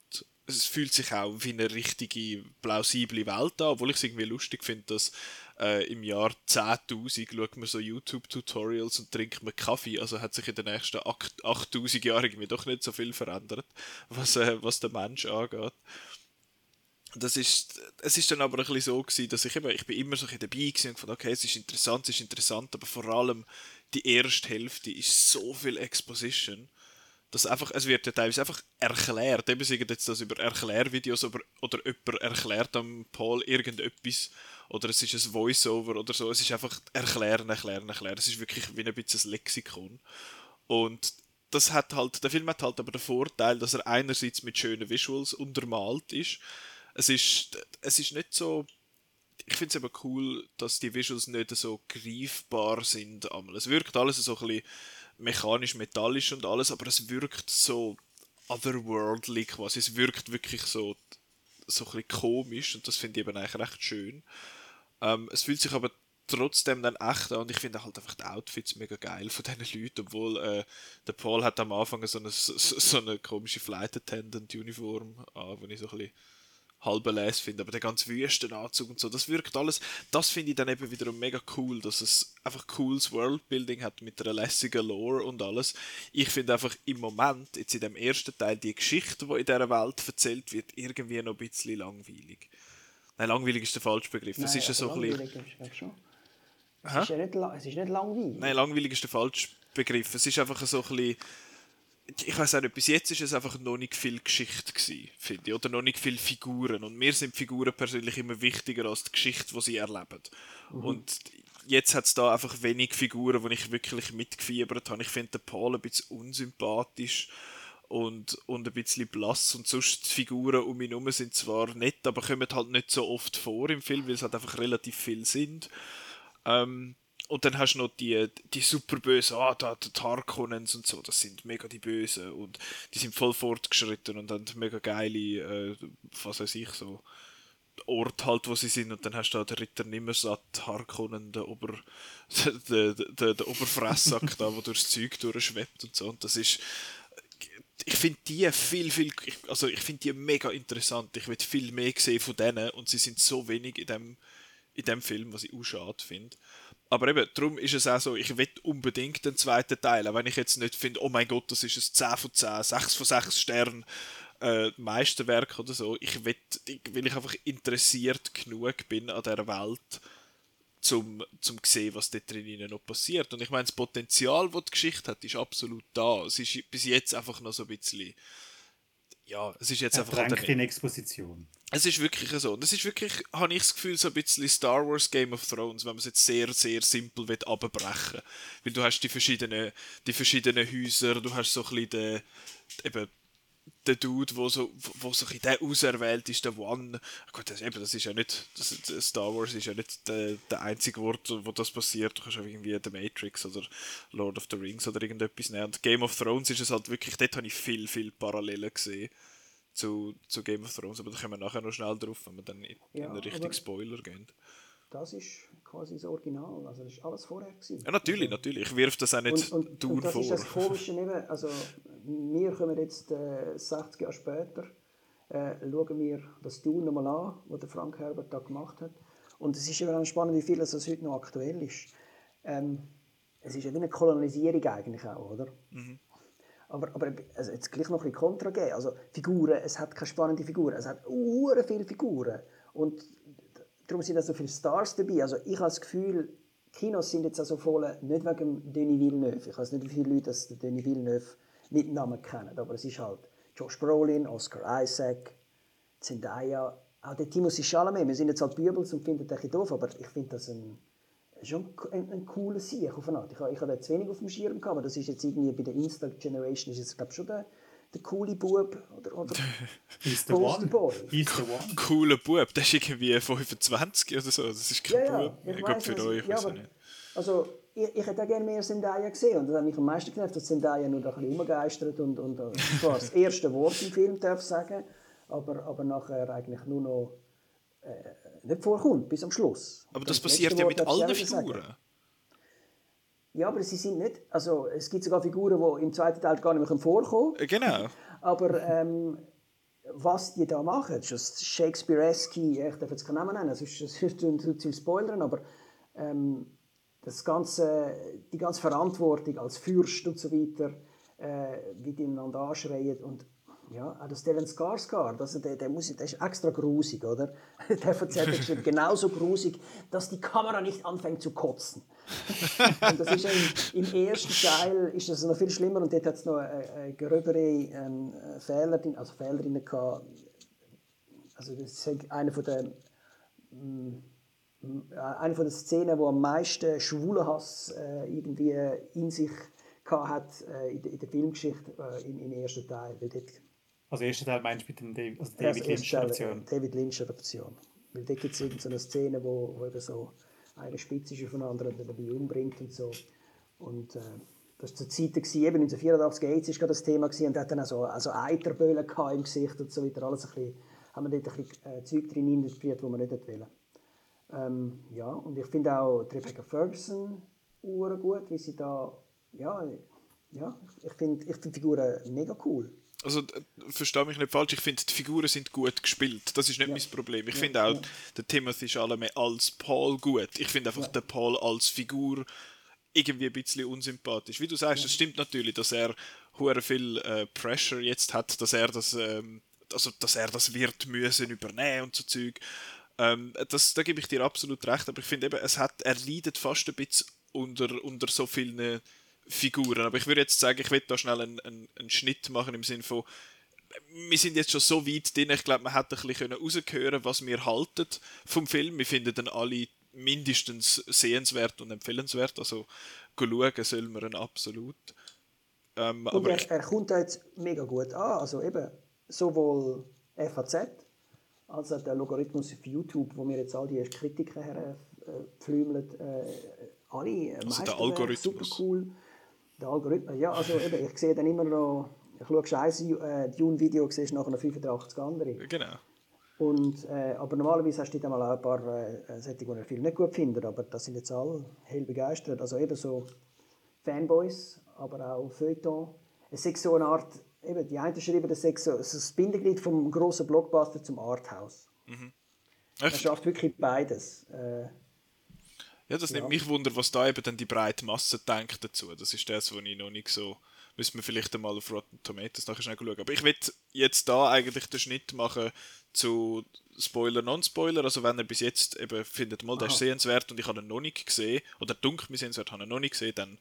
es fühlt sich auch wie eine richtige, plausible Welt an, obwohl ich es irgendwie lustig finde, dass äh, im Jahr 10.000 schaut man so YouTube-Tutorials und trinkt man Kaffee, also hat sich in den nächsten 8.000 Jahren irgendwie doch nicht so viel verändert, was, äh, was der Mensch angeht. Das ist, es ist dann aber ein bisschen so gewesen, dass ich eben, ich bin immer so ein dabei gewesen und fand, okay, es ist interessant, es ist interessant, aber vor allem die erste Hälfte ist so viel Exposition dass einfach, es wird ja teilweise einfach erklärt. Eben sagen jetzt das über Erklärvideos oder, oder jemand erklärt am Paul irgendetwas oder es ist ein Voiceover oder so. Es ist einfach erklären, erklären, erklären. Es ist wirklich wie ein bisschen ein Lexikon. Und das hat halt, der Film hat halt aber den Vorteil, dass er einerseits mit schönen Visuals untermalt ist. Es ist, es ist nicht so ich finde es eben cool, dass die Visuals nicht so greifbar sind. Es wirkt alles so ein mechanisch-metallisch und alles, aber es wirkt so otherworldly quasi. Es wirkt wirklich so, so ein komisch und das finde ich eben eigentlich recht schön. Ähm, es fühlt sich aber trotzdem dann echt an und ich finde halt einfach die Outfits mega geil von diesen Leuten, obwohl äh, der Paul hat am Anfang so eine, so, so eine komische Flight Attendant Uniform an, wo ich so ein bisschen halbe Les finde, aber der ganze Wüstenanzug und so, das wirkt alles, das finde ich dann eben wiederum mega cool, dass es einfach cooles Worldbuilding hat mit einer lässigen Lore und alles. Ich finde einfach im Moment, jetzt in dem ersten Teil, die Geschichte, die in dieser Welt erzählt wird, irgendwie noch ein bisschen langweilig. Nein, langweilig ist der falsche Begriff. Nein, es ist ja so ein bisschen... Es ist, ja nicht, es ist nicht langweilig. Nein, langweilig ist der falsche Begriff. Es ist einfach so ein bisschen ich weiß auch nicht, bis jetzt ist es einfach noch nicht viel Geschichte gewesen, finde ich, oder noch nicht viele Figuren. Und mir sind Figuren persönlich immer wichtiger als die Geschichte, die sie erleben. Mhm. Und jetzt hat es da einfach wenig Figuren, die ich wirklich mitgefiebert habe. Ich finde den Paul ein bisschen unsympathisch und, und ein bisschen blass. Und sonst die Figuren um ihn herum sind zwar nett, aber kommen halt nicht so oft vor im Film, weil es halt einfach relativ viel sind. Ähm, und dann hast du noch die, die super bösen, ah, da, die Harkonnens und so, das sind mega die Bösen und die sind voll fortgeschritten und haben mega geile, äh, was weiß ich, so Ort halt, wo sie sind und dann hast du da den Ritter Nimmersatt, Harkonnen, der, Ober, *laughs* der, der, der Oberfressack da, wo durchs Zeug durchschwebt und so und das ist ich finde die viel, viel, also ich finde die mega interessant. Ich will viel mehr sehen von denen und sie sind so wenig in dem, in dem Film, was ich auch schade finde. Aber eben, darum ist es auch so, ich will unbedingt den zweiten Teil, auch wenn ich jetzt nicht finde, oh mein Gott, das ist ein 10 von 10, 6 von 6 Sternen äh, Meisterwerk oder so. Ich will, weil ich einfach interessiert genug bin an dieser Welt, zum, zum sehen, was dort drin noch passiert. Und ich meine, das Potenzial, das die Geschichte hat, ist absolut da. Es ist bis jetzt einfach noch so ein bisschen ja, es ist jetzt einfach halt in Exposition. Es ist wirklich so. Und es ist wirklich, habe ich das Gefühl, so ein bisschen Star Wars Game of Thrones, wenn man es jetzt sehr, sehr simpel will abbrechen Weil du hast die verschiedenen, die verschiedenen Häuser, du hast so ein bisschen den, eben der Dude, wo so, wo so ein der auserwählt ist, der One. Gut, das, eben, das ist ja nicht, das, Star Wars ist ja nicht der, der einzige Wort, wo das passiert. Du kannst auch irgendwie The Matrix oder Lord of the Rings oder irgendetwas nehmen. Und Game of Thrones ist es halt wirklich, dort habe ich viel, viel Parallelen gesehen zu, zu Game of Thrones, aber da kommen wir nachher noch schnell drauf, wenn wir dann in, ja, in Richtung Spoiler gehen. Das ist quasi das Original, also das war alles vorher. Gewesen. Ja, natürlich, natürlich. Ich wirf das auch nicht und, und, und das vor. ist das Komische, eben, also wir kommen jetzt äh, 60 Jahre später, äh, schauen wir das Dune nochmal an, was der Frank Herbert da gemacht hat. Und es ist eben spannend, wie viel das heute noch aktuell ist. Ähm, es ist ja wie eine Kolonisierung eigentlich auch, oder? Mhm. Aber, aber also jetzt gleich noch ein bisschen Kontra geben. Also Figuren, es hat keine spannenden Figuren, es hat sehr viele Figuren. Und darum sind da so viele Stars dabei. Also ich habe das Gefühl, Kinos sind jetzt also voll, nicht wegen Denis Villeneuve. Ich weiß nicht, wie viele Leute das Denis Villeneuve mit Namen kennen, aber es ist halt Josh Brolin, Oscar Isaac, Zendaya, auch der Timothée Chalamet. Wir sind jetzt halt Bübels und finden das ein doof, aber ich finde das ein, schon ein, ein cooler Sieg auf eine Art. Ich, ich habe zu wenig auf dem Schirm gehabt, aber das ist jetzt irgendwie bei der Insta Generation ist jetzt, glaube schon der, der coole Bub oder, oder *laughs* He's the one. Boy. He's the one. Cooler Bub, der ist irgendwie 25 oder so. Das ist kein Ja, ja, Bub. ich Ich weiss, glaube für euch. ja, aber-. Also, ich, ich hätte auch gerne mehr Zendaya gesehen und das hat mich am meisten genervt, dass Zendaya nur ein bisschen rumgeistert und, und äh, zwar das *laughs* erste Wort im Film darf sagen, aber, aber nachher eigentlich nur noch äh, nicht vorkommt, bis am Schluss. Aber das letzte passiert ja mit allen nicht sagen. Ja, aber sie sind nicht, also es gibt sogar Figuren, die im zweiten Teil gar nicht mehr vorkommen Äh, Genau. Aber ähm, was die da machen, das Shakespeare-esque, ich darf jetzt keinen Namen nennen, sonst zu zu viel spoilern, aber ähm, das ganze, die ganze Verantwortung als Fürst und so weiter, äh, wie die einander anschreien und ja, auch der Stellan Skarsgård, also der, der, muss, der ist extra grusig, oder? *laughs* Der erzählt geschrieben, genauso grusig, dass die Kamera nicht anfängt zu kotzen. *laughs* und das ist im, im ersten Teil ist das noch viel schlimmer und dort hat es noch eine, eine gröbere ähm, Fehler drin, also Fehler drin gehabt. Also das ist einer von den mm, eine von den Szenen, wo am meisten Schwulenhass äh, irgendwie in sich gehabt hat äh, in, der, in der Filmgeschichte äh, im, im ersten Teil. Weil dort, Also, erster Teil meinst du mit dem David, also also David Teil, Lynch-Adaption? David Lynch Adaption. Weil dort gibt es eine Szene, wo, wo eben so eine Spitze ist auf den anderen und dabei umbringt und so. Und äh, das war zur Zeit, gewesen, eben 1984, AIDS war gerade das Thema gewesen, und hat dann auch so also Eiterböhlen im Gesicht und so weiter. Alles ein bisschen, haben wir dort ein bisschen äh, Zeug drin interpretiert, die man nicht wollte. Ähm, ja, und ich finde auch die Rebecca Ferguson gut, wie sie da, ja, ja ich finde ich find die Figuren mega cool. Also, verstehe mich nicht falsch, ich finde, die Figuren sind gut gespielt. Das ist nicht mein Problem. Ich finde auch, der Timothy Chalamet als Paul gut. Ich finde einfach den Paul als Figur irgendwie ein bisschen unsympathisch. Wie du sagst, es stimmt natürlich, dass er hure viel äh, Pressure jetzt hat, dass er das, ähm, also, dass er das wird müssen übernehmen und so Zeug. Ähm, das, da gebe ich dir absolut recht, aber ich finde eben, es hat, er leidet fast ein bisschen unter, unter so vielen Figuren. Aber ich würde jetzt sagen, ich will da schnell einen, einen, einen Schnitt machen im Sinne von, wir sind jetzt schon so weit drin, ich glaube, man hätte ein bisschen rausgehören was wir halten vom Film. Wir finden dann alle mindestens sehenswert und empfehlenswert. Also schauen sollen wir ihn absolut. Ähm, Und aber er, er kommt jetzt mega gut an. Also eben sowohl FAZ als auch der Logarithmus auf YouTube, wo wir jetzt all die Kritiken herpflümeln, äh, alle äh, Also der Algorithmus. super cool. Der Algorithmus, ja, also eben, ich sehe dann immer noch, ich schaue scheiße äh, Dune-Video, siehst nachher noch 85 andere. genau. Und, äh, aber normalerweise hast du dann mal auch ein paar äh, solche, die Film nicht gut finden, aber das sind jetzt alle hell begeistert. Also eben so Fanboys, aber auch Feuilleton. Es ist so eine Art, eben die einen schreiben, das ist so, das Bindeglied vom grossen Blockbuster zum Arthouse. Er Ich, schafft wirklich beides. Äh, ja, das nimmt mich wunder, was da eben dann die breite Masse denkt dazu. Das ist das, was ich noch nicht so. Müssen wir vielleicht einmal auf Rotten Tomatoes nachher schnell schauen. Aber ich will jetzt da eigentlich den Schnitt machen zu Spoiler, Non-Spoiler. Also wenn ihr bis jetzt eben findet, mal, der ist sehenswert und ich habe ihn noch nicht gesehen, oder dunkel mir sehenswert, habe ihn noch nicht gesehen, dann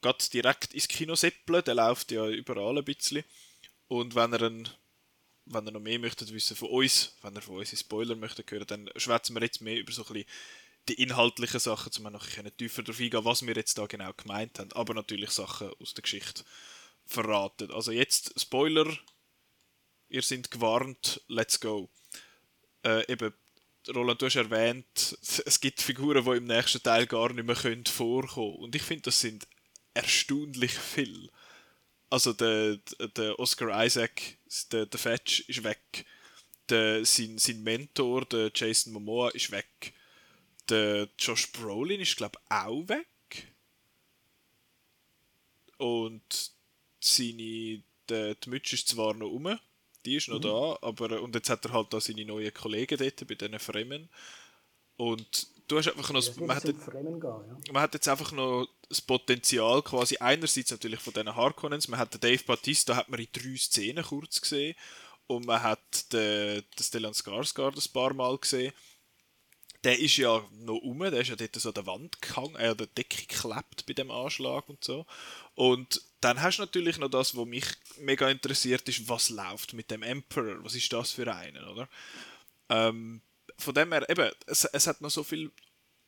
geht direkt ins Kino seppeln. Der läuft ja überall ein bisschen. Und wenn ihr einen wenn ihr noch mehr möchtet wissen von uns, wenn ihr von uns Spoiler möchtet hören, dann schwätzen wir jetzt mehr über so ein bisschen die inhaltlichen Sachen, um noch tiefer darauf eingehen, was wir jetzt da genau gemeint haben, aber natürlich Sachen aus der Geschichte verraten. Also jetzt Spoiler, ihr seid gewarnt, let's go. Äh, eben, Roland, du hast erwähnt, *laughs* es gibt Figuren, die im nächsten Teil gar nicht mehr können vorkommen und ich finde, das sind erstaunlich viel. Also der, der Oscar Isaac, der, der Fetch ist weg. Der, sein, sein Mentor, der Jason Momoa, ist weg. Der Josh Brolin ist, glaube ich, auch weg. Und seine, der, die Mütze ist zwar noch rum, die ist noch da, aber und jetzt hat er halt da seine neuen Kollegen dort bei diesen Fremen. Und du hast einfach noch... das man hat Fremden gehen. Ja. man hat jetzt einfach noch das Potenzial quasi einerseits natürlich von diesen Harkonnens, man hat den Dave Bautista hat man in drei Szenen kurz gesehen und man hat den, den Stellan Skarsgård ein paar Mal gesehen. Der ist ja noch um, der ist ja dort so an der Wand gehangen, an der Decke geklebt bei dem Anschlag und so. Und dann hast du natürlich noch das, was mich mega interessiert ist, was läuft mit dem Emperor, was ist das für einen, oder? Ähm, von dem her, eben, es, es hat noch so viel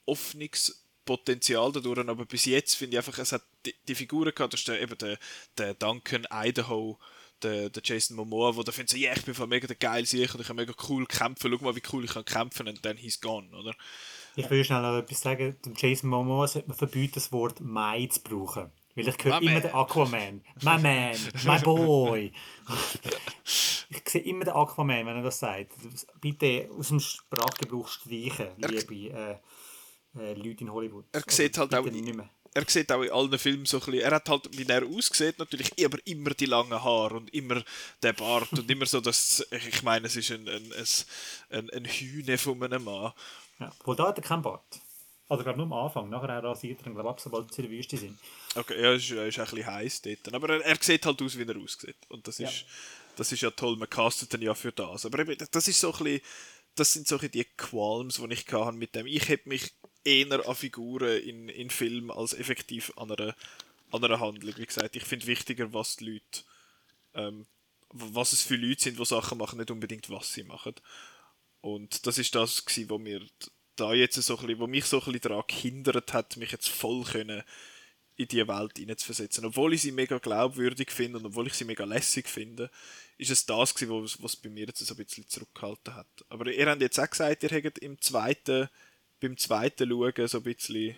Hoffnungspotenzial dadurch, aber bis jetzt finde ich einfach, es hat die, die Figuren gehabt, das ist der, eben der, der Duncan Idaho, der, der Jason Momoa, wo der findet so, ja, ich bin voll mega der geil sicher und ich kann mega cool kämpfen, schau mal, wie cool ich kann kämpfen und dann he's gone, oder? Ich will schnell noch etwas sagen, dem Jason Momoa sollte man verbieten, das Wort «Mai» zu brauchen. Weil ich höre immer den Aquaman. My man, my boy. ich sehe immer den Aquaman, wenn er das sagt. Bitte aus dem Sprachgebrauch streichen, liebe äh, äh, Leute in Hollywood. Er sieht halt auch er sieht auch in allen Filmen so ein bisschen, er hat halt, wie er aussieht, natürlich aber immer die langen Haare und immer der Bart und immer so, dass, ich meine, es ist ein, ein, ein, ein Hühne von einem Mann. Ja, wohl da hat er keinen Bart. Also gerade nur am Anfang, nachher rasiert er, glaube ich, sobald sie in der Wüste sind. Okay, ja, ist, ist ein bisschen heiß dort. Aber er, er sieht halt aus, wie er aussieht. Und das ist, ja. das ist ja toll, man castet ihn ja für das. Aber eben, das ist so ein bisschen, das sind so die Qualms, die ich hatte mit dem. Ich hätte mich eher an Figuren in, in Filmen als effektiv an einer, an einer Handlung. Wie gesagt, ich finde wichtiger, was die Leute, ähm, was es für Leute sind, die Sachen machen, nicht unbedingt was sie machen. Und das ist das, gewesen, was mir da jetzt so ein bisschen, wo mich so ein bisschen daran gehindert hat, mich jetzt voll können in diese Welt hineinzuversetzen. Obwohl ich sie mega glaubwürdig finde und obwohl ich sie mega lässig finde, ist es das gewesen, was, was bei mir jetzt so ein bisschen zurückgehalten hat. Aber ihr habt jetzt auch gesagt, ihr habt im zweiten beim zweiten Schauen so ein bisschen,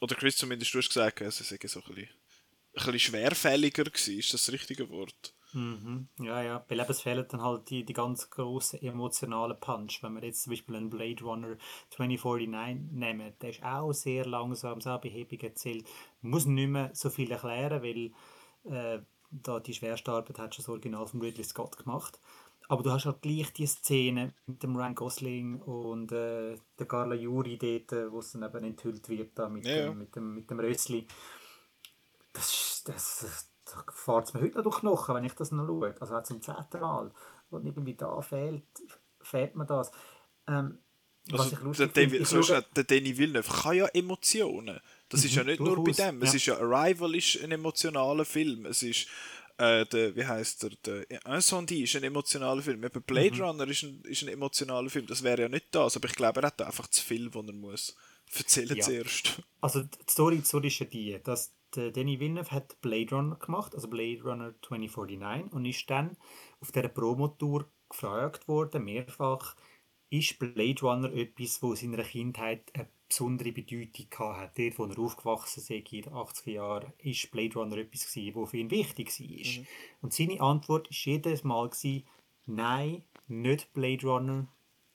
oder Chris zumindest, du hast gesagt, es sei so ein bisschen, ein bisschen schwerfälliger gewesen, ist das das richtige Wort? Mhm. Ja, ja, weil es fehlen dann halt die, die ganz grossen emotionalen Punch. Wenn wir jetzt zum Beispiel einen Blade Runner 2049 nehmen, der ist auch sehr langsam, sehr behäbig erzählt. Man muss nicht mehr so viel erklären, weil äh, da die schwerste Arbeit hat schon das Original von Ridley Scott gemacht. Aber du hast halt gleich die Szene mit dem Ryan Gosling und äh, der Carla Juri dort, äh, wo es dann eben enthüllt wird da mit, ja, dem, mit dem, mit dem Rössli. Das, das, das, das fährt es mir heute noch durch Knochen, wenn ich das noch schaue. Also auch zum zehnten Mal. Und irgendwie da fehlt, fehlt mir das. Ähm, also, der, David, so schaue, der Danny Villeneuve kann ja Emotionen. Das ist ja nicht nur bei dem. Es ja. ist ja Arrival ist ein emotionaler Film. Es ist äh, der, wie heißt der, der Incendie ist ein emotionaler Film. Eben Blade mhm. Runner ist ein, ist ein emotionaler Film. Das wäre ja nicht das, aber ich glaube, er hat einfach zu viel, was er muss erzählen ja. zuerst. *laughs* Also die Story, die Story ist ja die, dass der Danny Villeneuve hat Blade Runner gemacht, also Blade Runner 2049 und ist dann auf dieser Promotour gefragt worden, mehrfach, ist Blade Runner etwas, wo in seiner Kindheit eine besondere Bedeutung hatte. Dort, wo er aufgewachsen ist, in den 80er Jahren, ist Blade Runner etwas gewesen, was für ihn wichtig war. Mhm. Und seine Antwort war jedes Mal, gewesen, nein, nicht Blade Runner,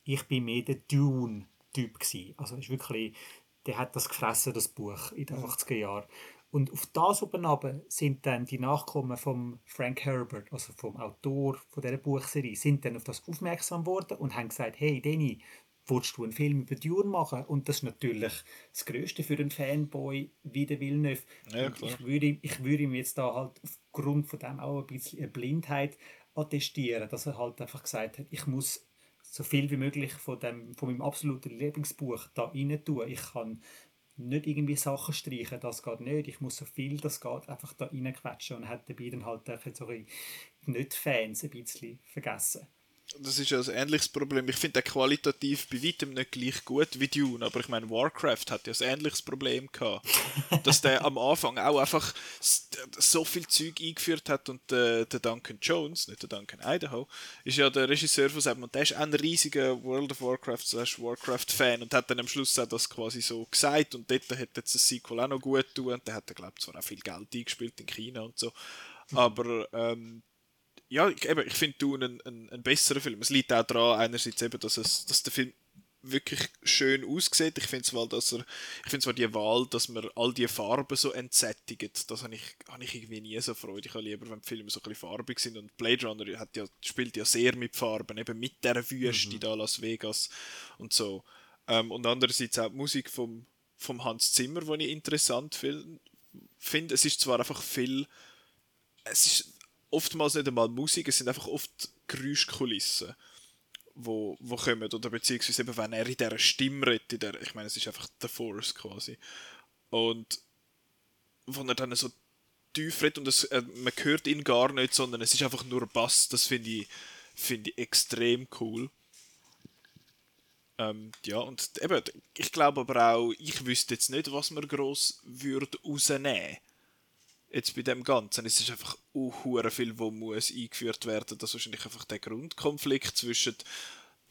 ich bin mehr der Dune-Typ Also ist wirklich, der hat das gefressen, das Buch, in den 80er Jahren. Und auf das oben sind dann die Nachkommen von Frank Herbert, also vom Autor von dieser Buchserie, sind dann auf das aufmerksam worden und haben gesagt, hey Danny, willst du einen Film über Dune machen? Und das ist natürlich das Größte für einen Fanboy wie der Villeneuve. Ja, ich, würde, ich würde ihm jetzt da halt aufgrund von dem auch ein bisschen eine Blindheit attestieren, dass er halt einfach gesagt hat, ich muss so viel wie möglich von, dem, von meinem absoluten Lieblingsbuch da rein tun. Ich kann nicht irgendwie Sachen streichen, das geht nicht. Ich muss so viel das geht einfach da reinquetschen und hat dabei dann halt so nicht Fans ein bisschen vergessen das ist ja ein ähnliches Problem. Ich finde den qualitativ bei weitem nicht gleich gut wie Dune, aber ich meine, Warcraft hat ja ein ähnliches Problem gehabt. *laughs* dass der am Anfang auch einfach so viel Zeug eingeführt hat und der, der Duncan Jones, nicht der Duncan Idaho, ist ja der Regisseur von seinem und der ist ein riesiger World of Warcraft slash Warcraft-Fan und hat dann am Schluss auch das quasi so gesagt und dort hat jetzt das Sequel auch noch gut tun und der hat, glaube ich, zwar auch viel Geld eingespielt in China und so, aber ähm, ja, ich, eben, ich finde Dune einen, einen, einen besseren Film. Es liegt auch daran, einerseits eben, dass, es, dass der Film wirklich schön aussieht. Ich finde zwar, dass er, ich finde zwar die Wahl, dass man all die Farben so entsättigt, das habe ich, habe ich irgendwie nie so Freude. Ich habe lieber, wenn die Filme so ein bisschen farbig sind und Blade Runner hat ja, spielt ja sehr mit Farben, eben mit der Wüste mhm. da Las Vegas und so. Ähm, und andererseits auch die Musik vom, vom Hans Zimmer, die ich interessant finde. Es ist zwar einfach viel, es ist oftmals nicht einmal Musik, es sind einfach oft Geräuschkulissen, wo, wo kommen, oder beziehungsweise eben, wenn er in dieser Stimme redet, in der, ich meine, es ist einfach der Force quasi. Und wenn er dann so tief redet und es, äh, man hört ihn gar nicht, sondern es ist einfach nur Bass, das finde ich, find ich extrem cool. Ähm, ja, und eben, ich glaube aber auch, ich wüsste jetzt nicht, was man gross würde rausnehmen jetzt bei dem Ganzen. Es ist einfach uh, viel, wo muss eingeführt werden. Das ist wahrscheinlich einfach der Grundkonflikt zwischen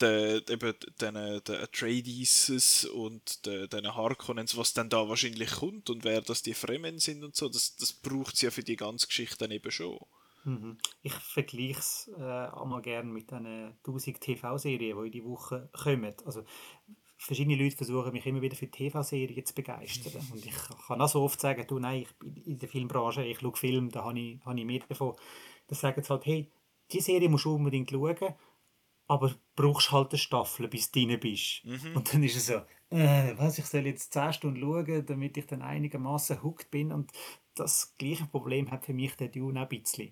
den, eben den, den Atreides und den, den Harkonnens, was dann da wahrscheinlich kommt und wer das die Fremen sind und so, das, das braucht es ja für die ganze Geschichte dann eben schon. Mhm. Ich vergleiche es äh, einmal gerne mit den 1000 TV-Serien, die in die Woche kommen. Also, verschiedene Leute versuchen mich immer wieder für TV-Serien zu begeistern. *laughs* Und ich kann auch so oft sagen, du, nein, ich bin in der Filmbranche, ich schaue Film, da habe ich, habe ich mehr davon. Da sagen sie halt, hey, die Serie musst du unbedingt schauen, aber brauchst halt eine Staffel, bis du drin bist. Mhm. Und dann ist es so, äh, was, ich soll jetzt 10 Stunden schauen, damit ich dann einigermaßen hooked bin. Und das gleiche Problem hat für mich der Dune auch ein bisschen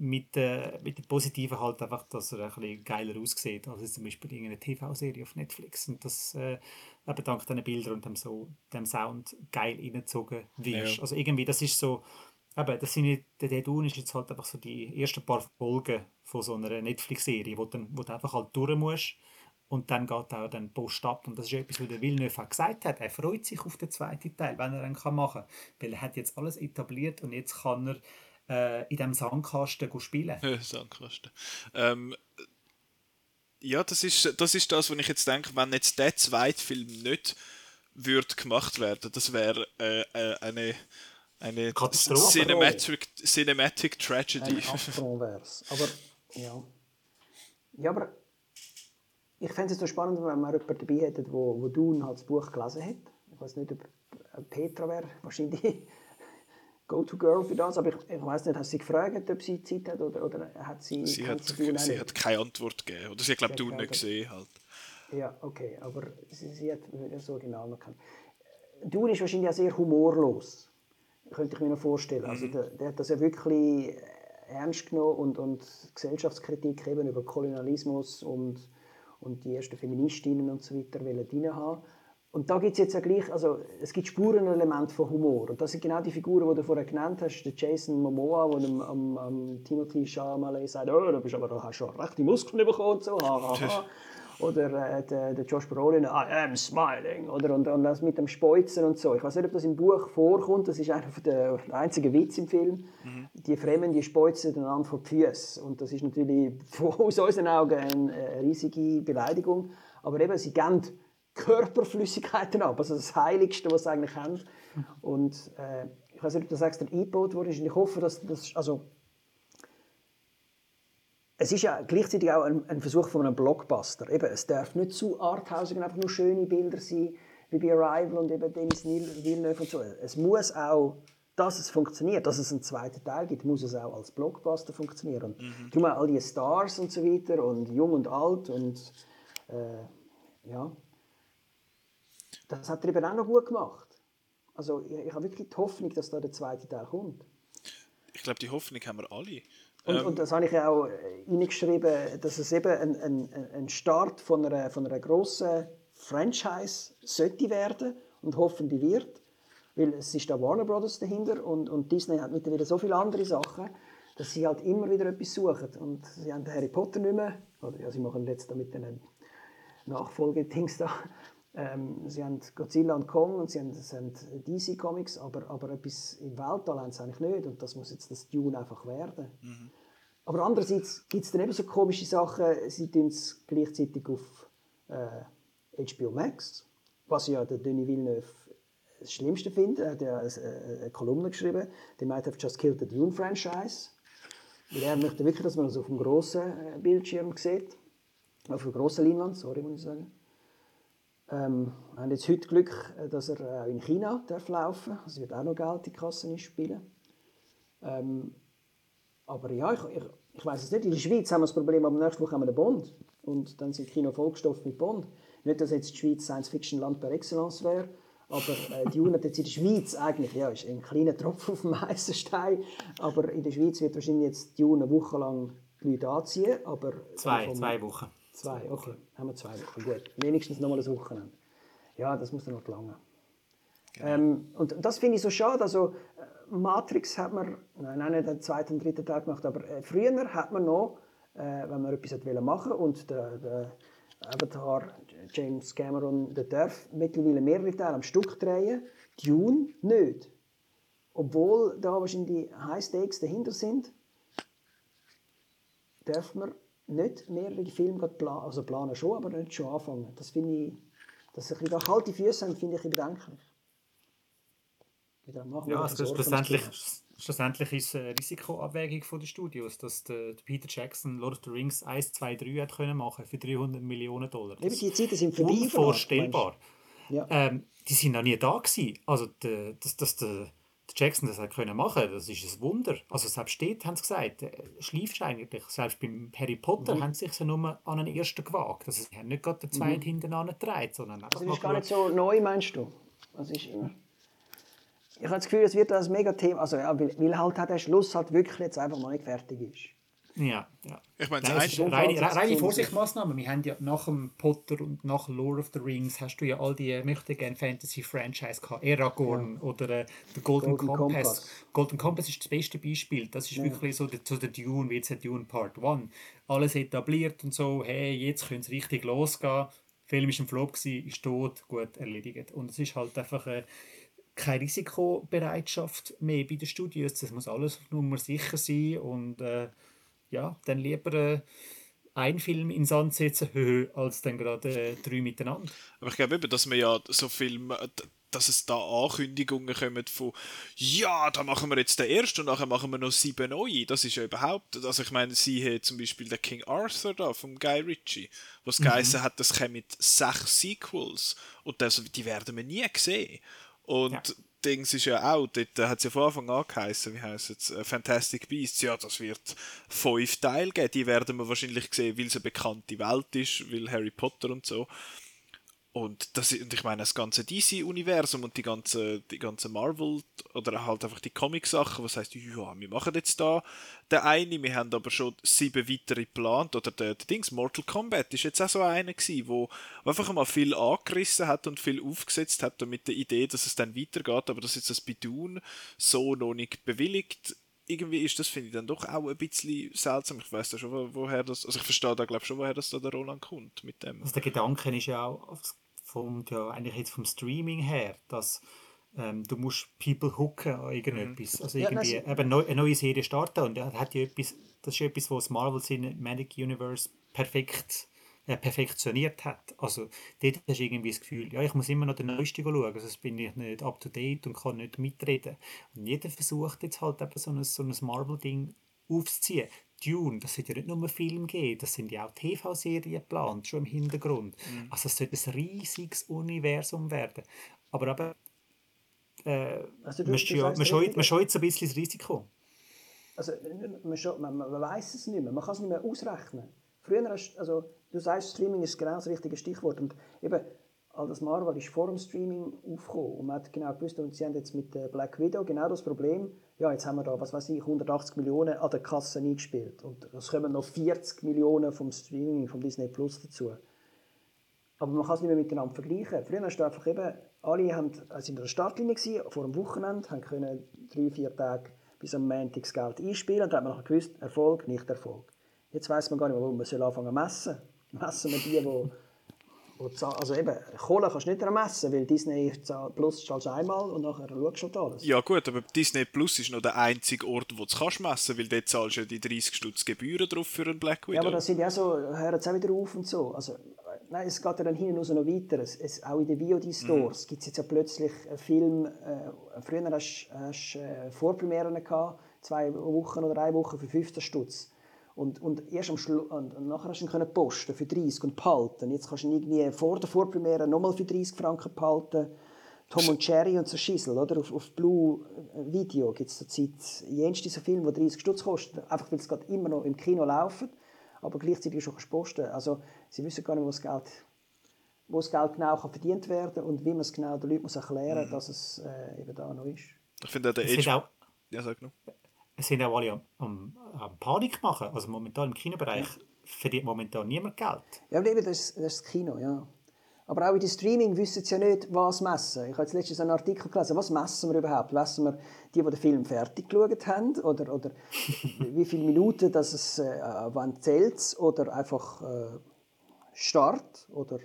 mit, äh, mit dem Positiven halt einfach, dass er ein bisschen geiler aussieht als zum Beispiel irgendeine TV-Serie auf Netflix und das äh, eben dank diesen Bildern und dem, so, dem Sound geil reingezogen wirst. Ja. Also irgendwie, das ist so, eben, das sind nicht, der Dead ist jetzt halt einfach so die ersten paar Folgen von so einer Netflix-Serie, wo, dann, wo du einfach halt durch musst und dann geht auch dann Post ab und das ist etwas, was der Villeneuve auch gesagt hat, er freut sich auf den zweiten Teil, wenn er ihn machen kann, weil er hat jetzt alles etabliert und jetzt kann er äh, in diesem Sandkasten spielen. Ja, *laughs* Sandkasten. Ähm, ja, das ist, das ist das, was ich jetzt denke, wenn jetzt der zweite Film nicht würde gemacht werden, das wäre äh, äh, eine eine Cinematic, Cinematic Tragedy. Ein. Aber ja. Ja, aber ich fände es so spannend, wenn man jemanden dabei hätte, wo, wo Dune halt das Buch gelesen hat. Ich weiß nicht, ob Petra wäre wahrscheinlich Go-To-Girl für das, aber ich, ich weiß nicht, hat sie gefragt, ob sie Zeit hat oder, oder hat sie... Sie, hat, sie, sie hat keine Antwort gegeben, oder sie hat, glaube ich, nicht gesehen halt. Ja, okay, aber sie, sie hat das Original noch kennt. Dune ist wahrscheinlich auch sehr humorlos, könnte ich mir noch vorstellen. Also mhm. Also der, der, hat das ja wirklich ernst genommen und, und Gesellschaftskritik eben über Kolonialismus und, und die ersten Feministinnen und so weiter drin haben. Und da gibt es jetzt ja gleich, also es gibt Spurenelement von Humor. Und das sind genau die Figuren, die du vorher genannt hast, der Jason Momoa, der am, am, am Timothy Chalamet sagt, oh, du bist aber, du hast schon rechte Muskeln bekommen und so, ha, ha, ha. Oder äh, der, der Josh Brolin, I am smiling. Oder, und, und das mit dem Speuzen und so. Ich weiß nicht, ob das im Buch vorkommt, das ist einer der einzigen Witz im Film. Mhm. Die Fremden, die speuzen einander vor die Füße. Und das ist natürlich *laughs* aus unseren Augen eine riesige Beleidigung. Aber eben, sie geben Körperflüssigkeiten ab. Also das Heiligste, was sie eigentlich haben. Und äh, ich weiß nicht, ob das extra eingebaut wurde. Ich hoffe, dass das. Also, es ist ja gleichzeitig auch ein, ein, Versuch von einem Blockbuster. Eben, es darf nicht zu arthausig einfach nur schöne Bilder sein, wie bei Arrival und eben Denis Villeneuve und so. Es muss auch, dass es funktioniert, dass es einen zweiten Teil gibt, muss es auch als Blockbuster funktionieren. Und mhm. darum all die Stars und so weiter und jung und alt und äh, ja, das hat er eben auch noch gut gemacht. Also ich, ich habe wirklich die Hoffnung, dass da der zweite Teil kommt. Ich glaube, die Hoffnung haben wir alle. Und, ähm, und das habe ich ja auch reingeschrieben, dass es eben ein, ein, ein Start von einer, von einer grossen Franchise sollte werden und hoffentlich wird. Weil es ist da Warner Brothers dahinter und, und Disney hat mittlerweile so viele andere Sachen, dass sie halt immer wieder etwas suchen. Und sie haben Harry Potter nicht mehr, oder ja, sie machen jetzt mit den Nachfolge-Dings da, ähm, sie haben Godzilla und Kong und sie haben, sie haben DC Comics, aber, aber etwas im Weltall haben sie eigentlich nicht und das muss jetzt das Dune einfach werden. Mhm. Aber andererseits gibt es dann eben so komische Sachen, sie tun es gleichzeitig auf äh, HBO Max, was ja der Denis Villeneuve das Schlimmste findet. Er hat ja eine, eine Kolumne geschrieben, die might have just killed the Dune franchise. Weil er möchte wirklich, dass man das auf dem grossen äh, Bildschirm sieht. Auf der grossen Leinwand, sorry, muss ich sagen. Ähm, wir haben jetzt heute Glück, äh, dass er auch in China darf laufen darf. Also wird auch noch Geld in die Kasse spielen. Ähm, aber ja, ich, ich, ich weiß es nicht. In der Schweiz haben wir das Problem, aber nächste Woche haben wir den Bond. Und dann sind Kino vollgestopft mit Bond. Nicht, dass jetzt die Schweiz Science-Fiction-Land par excellence wäre, aber äh, die UNET jetzt in der Schweiz eigentlich, ja, ist ein kleiner Tropfen auf dem heißen Stein, aber in der Schweiz wird wahrscheinlich jetzt die UNE wochenlang die Leute anziehen, aber... Zwei, zwei Wochen. Zwei, okay. Haben wir zwei Wochen, gut. Wenigstens noch mal ein Wochenende. Ja, das muss dann noch lange. Genau. Ähm, und das finde ich so schade. Also, äh, Matrix hat man, nein, nein, nicht den zweiten und dritten Teil gemacht, aber äh, früher hat man noch, äh, wenn man etwas wollte machen und der, der Avatar James Cameron der darf mittlerweile mehrere Teile am Stück drehen, Dune nicht. obwohl da wahrscheinlich High Stakes dahinter sind, dürfen wir nicht mehrere Filme planen, also planen schon, aber nicht schon anfangen. Das finde ich, dass sie ein bisschen kalte Füße haben, finde ich bedenklich. Ja, also schlussendlich, schlussendlich ist es eine Risikoabwägung von den Studios, dass der Peter Jackson Lord of the Rings 1, 2, 3 hat können machen für 300 Millionen Dollar. Das die Zeiten sind vorbei. Unvorstellbar. Ja. Ähm, die sind noch nie da gewesen. Also, dass, dass der Jackson das hat können machen, das ist ein Wunder. Also selbst dort haben sie gesagt, schläft eigentlich. Selbst beim Harry Potter mhm. haben sie sich ja nur an den ersten gewagt. Also sie haben nicht gerade den zweiten mhm. hintereinander getragen, sondern einfach Das ist gar nicht so neu, meinst du? Das ist immer... Ich habe das Gefühl, es wird ein mega Thema, also ja, weil, weil halt der Schluss halt wirklich jetzt einfach noch nicht fertig ist. Ja, ja. Ich meine, Nein, ist reine, reine Vorsichtsmaßnahmen. Wir haben ja nach dem Potter und nach Lord of the Rings hast du ja all die möchte Fantasy Franchise gehabt, Aragorn ja. oder äh, der Golden, Golden Compass. Compass. Golden Compass ist das beste Beispiel. Das ist ja. wirklich so der, so der Dune, wie jetzt der Dune Part 1. Alles etabliert und so. Hey, jetzt könnte es richtig losgehen. Der Film ist ein Flop gewesen, ist tot, gut erledigt. Und es ist halt einfach äh, keine Risikobereitschaft mehr bei den Studios. Das muss alles nur sicher sein und äh, ja, dann lieber äh, ein Film ins Sand setzen, *laughs* als dann gerade äh, drei miteinander. Aber ich glaube eben, dass man ja so Filme, dass es da Ankündigungen kommen von ja, da machen wir jetzt den ersten und nachher machen wir noch sieben neue. Das ist ja überhaupt, also ich meine, sie hat zum Beispiel der King Arthur da vom Guy Ritchie, was mhm. geheißen hat, das kommt mit sechs Sequels und das, die werden wir nie sehen. Und ja. Dings ist ja auch, dort hat es ja von Anfang an geheißen, wie heißt es, äh, Fantastic Beasts, ja, das wird fünf Teile geben, die werden wir wahrscheinlich sehen, weil es eine bekannte Welt ist, weil Harry Potter und so. Und, das, und ich meine, das ganze DC-Universum und die ganze, die ganze Marvel oder halt einfach die Comic-Sachen, was heißt, ja, wir machen jetzt da der eine, wir haben aber schon sieben weitere geplant. Oder der, der Dings, Mortal Kombat ist jetzt auch so einer gewesen, wo einfach mal viel angerissen hat und viel aufgesetzt hat mit der Idee, dass es dann weitergeht, aber dass jetzt das bei Dune so noch nicht bewilligt irgendwie ist das, finde ich, dann doch auch ein bisschen seltsam. Ich weiß da schon, woher das, also ich verstehe da, glaube schon, woher das da der Roland kommt mit dem. Also der Gedanke ist ja auch, vom, ja, eigentlich jetzt vom Streaming her, dass ähm, du musst People hooken an irgendetwas. Mhm. Also irgendwie ja, eben eine neue Serie starten und das hat ja etwas, das ist etwas, was das Marvel Cinematic Universe perfekt äh, perfektioniert hat. Also dort hast du irgendwie das Gefühl, ja, ich muss immer noch den Neuesten schauen, also sonst bin ich nicht up to date und kann nicht mitreden. Und jeder versucht jetzt halt eben so ein, so ein Marvel-Ding aufzuziehen. Dune, das sollte ja nicht nur ein Film geben, das sind ja auch TV-Serien geplant, schon im Hintergrund. Mhm. Also es sollte ein riesiges Universum werden. Aber eben, äh, also du, man, du ja, man, scheut, man scheut so ein bisschen das Risiko. Also man, man, man weiß es nicht mehr, man kann es nicht mehr ausrechnen. Früher hast, also du sagst, Streaming ist genau das richtige Stichwort und eben all das Marvel ist vor dem Streaming aufgekommen und man hat genau gewusst, und sie haben jetzt mit Black Widow genau das Problem, ja, jetzt haben wir da, was weiß ich, 180 Millionen an der Kasse eingespielt. Und es kommen noch 40 Millionen vom Streaming, vom Disney Plus dazu. Aber man kann es nicht mehr miteinander vergleichen. Früher hast du einfach eben, alle haben, also in der Startlinie gewesen, vor dem Wochenende, haben können drei, vier Tage bis am Montag das Geld einspielen und dann hat man gewusst, Erfolg, nicht Erfolg. Jetzt weiß man gar nicht mehr, wo man soll anfangen zu messen. Messen wir die, die also eben, Kohle kannst du nicht ermessen, weil Disney Plus zahlst du einmal und nachher schaust du alles. Ja gut, aber Disney Plus ist noch der einzige Ort, wo du kannst messen weil dort zahlst du ja die 30 Stutz Gebühren drauf für einen Black Widow. Ja, aber das sind ja so, hören jetzt auch wieder auf und so. Also, nein, es geht ja dann hin und noch weiter. Es, es, auch in den VOD-Stores mhm. gibt es jetzt ja plötzlich einen Film, äh, früher hast du äh, Vorpremieren gehabt, zwei Wochen oder drei Wochen für 15 Stutz. Und, und erst am Schluss, und, und nachher hast du ihn können posten für 30 und behalten. Jetzt kannst du ihn irgendwie vor der Vorpremiere nochmal für 30 Franken behalten. Tom und Jerry und so Schissel, oder? Auf, auf Blue äh, Video gibt es zurzeit jenste so Film, der 30 Stutz kostet, einfach weil es gerade immer noch im Kino laufen, aber gleichzeitig schon posten. Also sie wissen gar nicht, wo das Geld, wo das Geld genau kann verdient werden und wie man es genau den Leuten muss erklären muss, mhm. dass es äh, eben da noch ist. Ich finde der Age... Ja, sag noch es sind auch alle am, am, am Panik machen. Also momentan im Kinobereich ja. verdient momentan niemand Geld. Ja, aber eben, das, das ist das Kino, ja. Aber auch in der Streaming wissen sie ja nicht, was messen. Ich habe jetzt letztens einen Artikel gelesen, was messen wir überhaupt? Messen wir die, die den Film fertig geschaut haben? Oder, oder *laughs* wie viele Minuten dass es äh, wann zählt Oder einfach äh, Start? Oder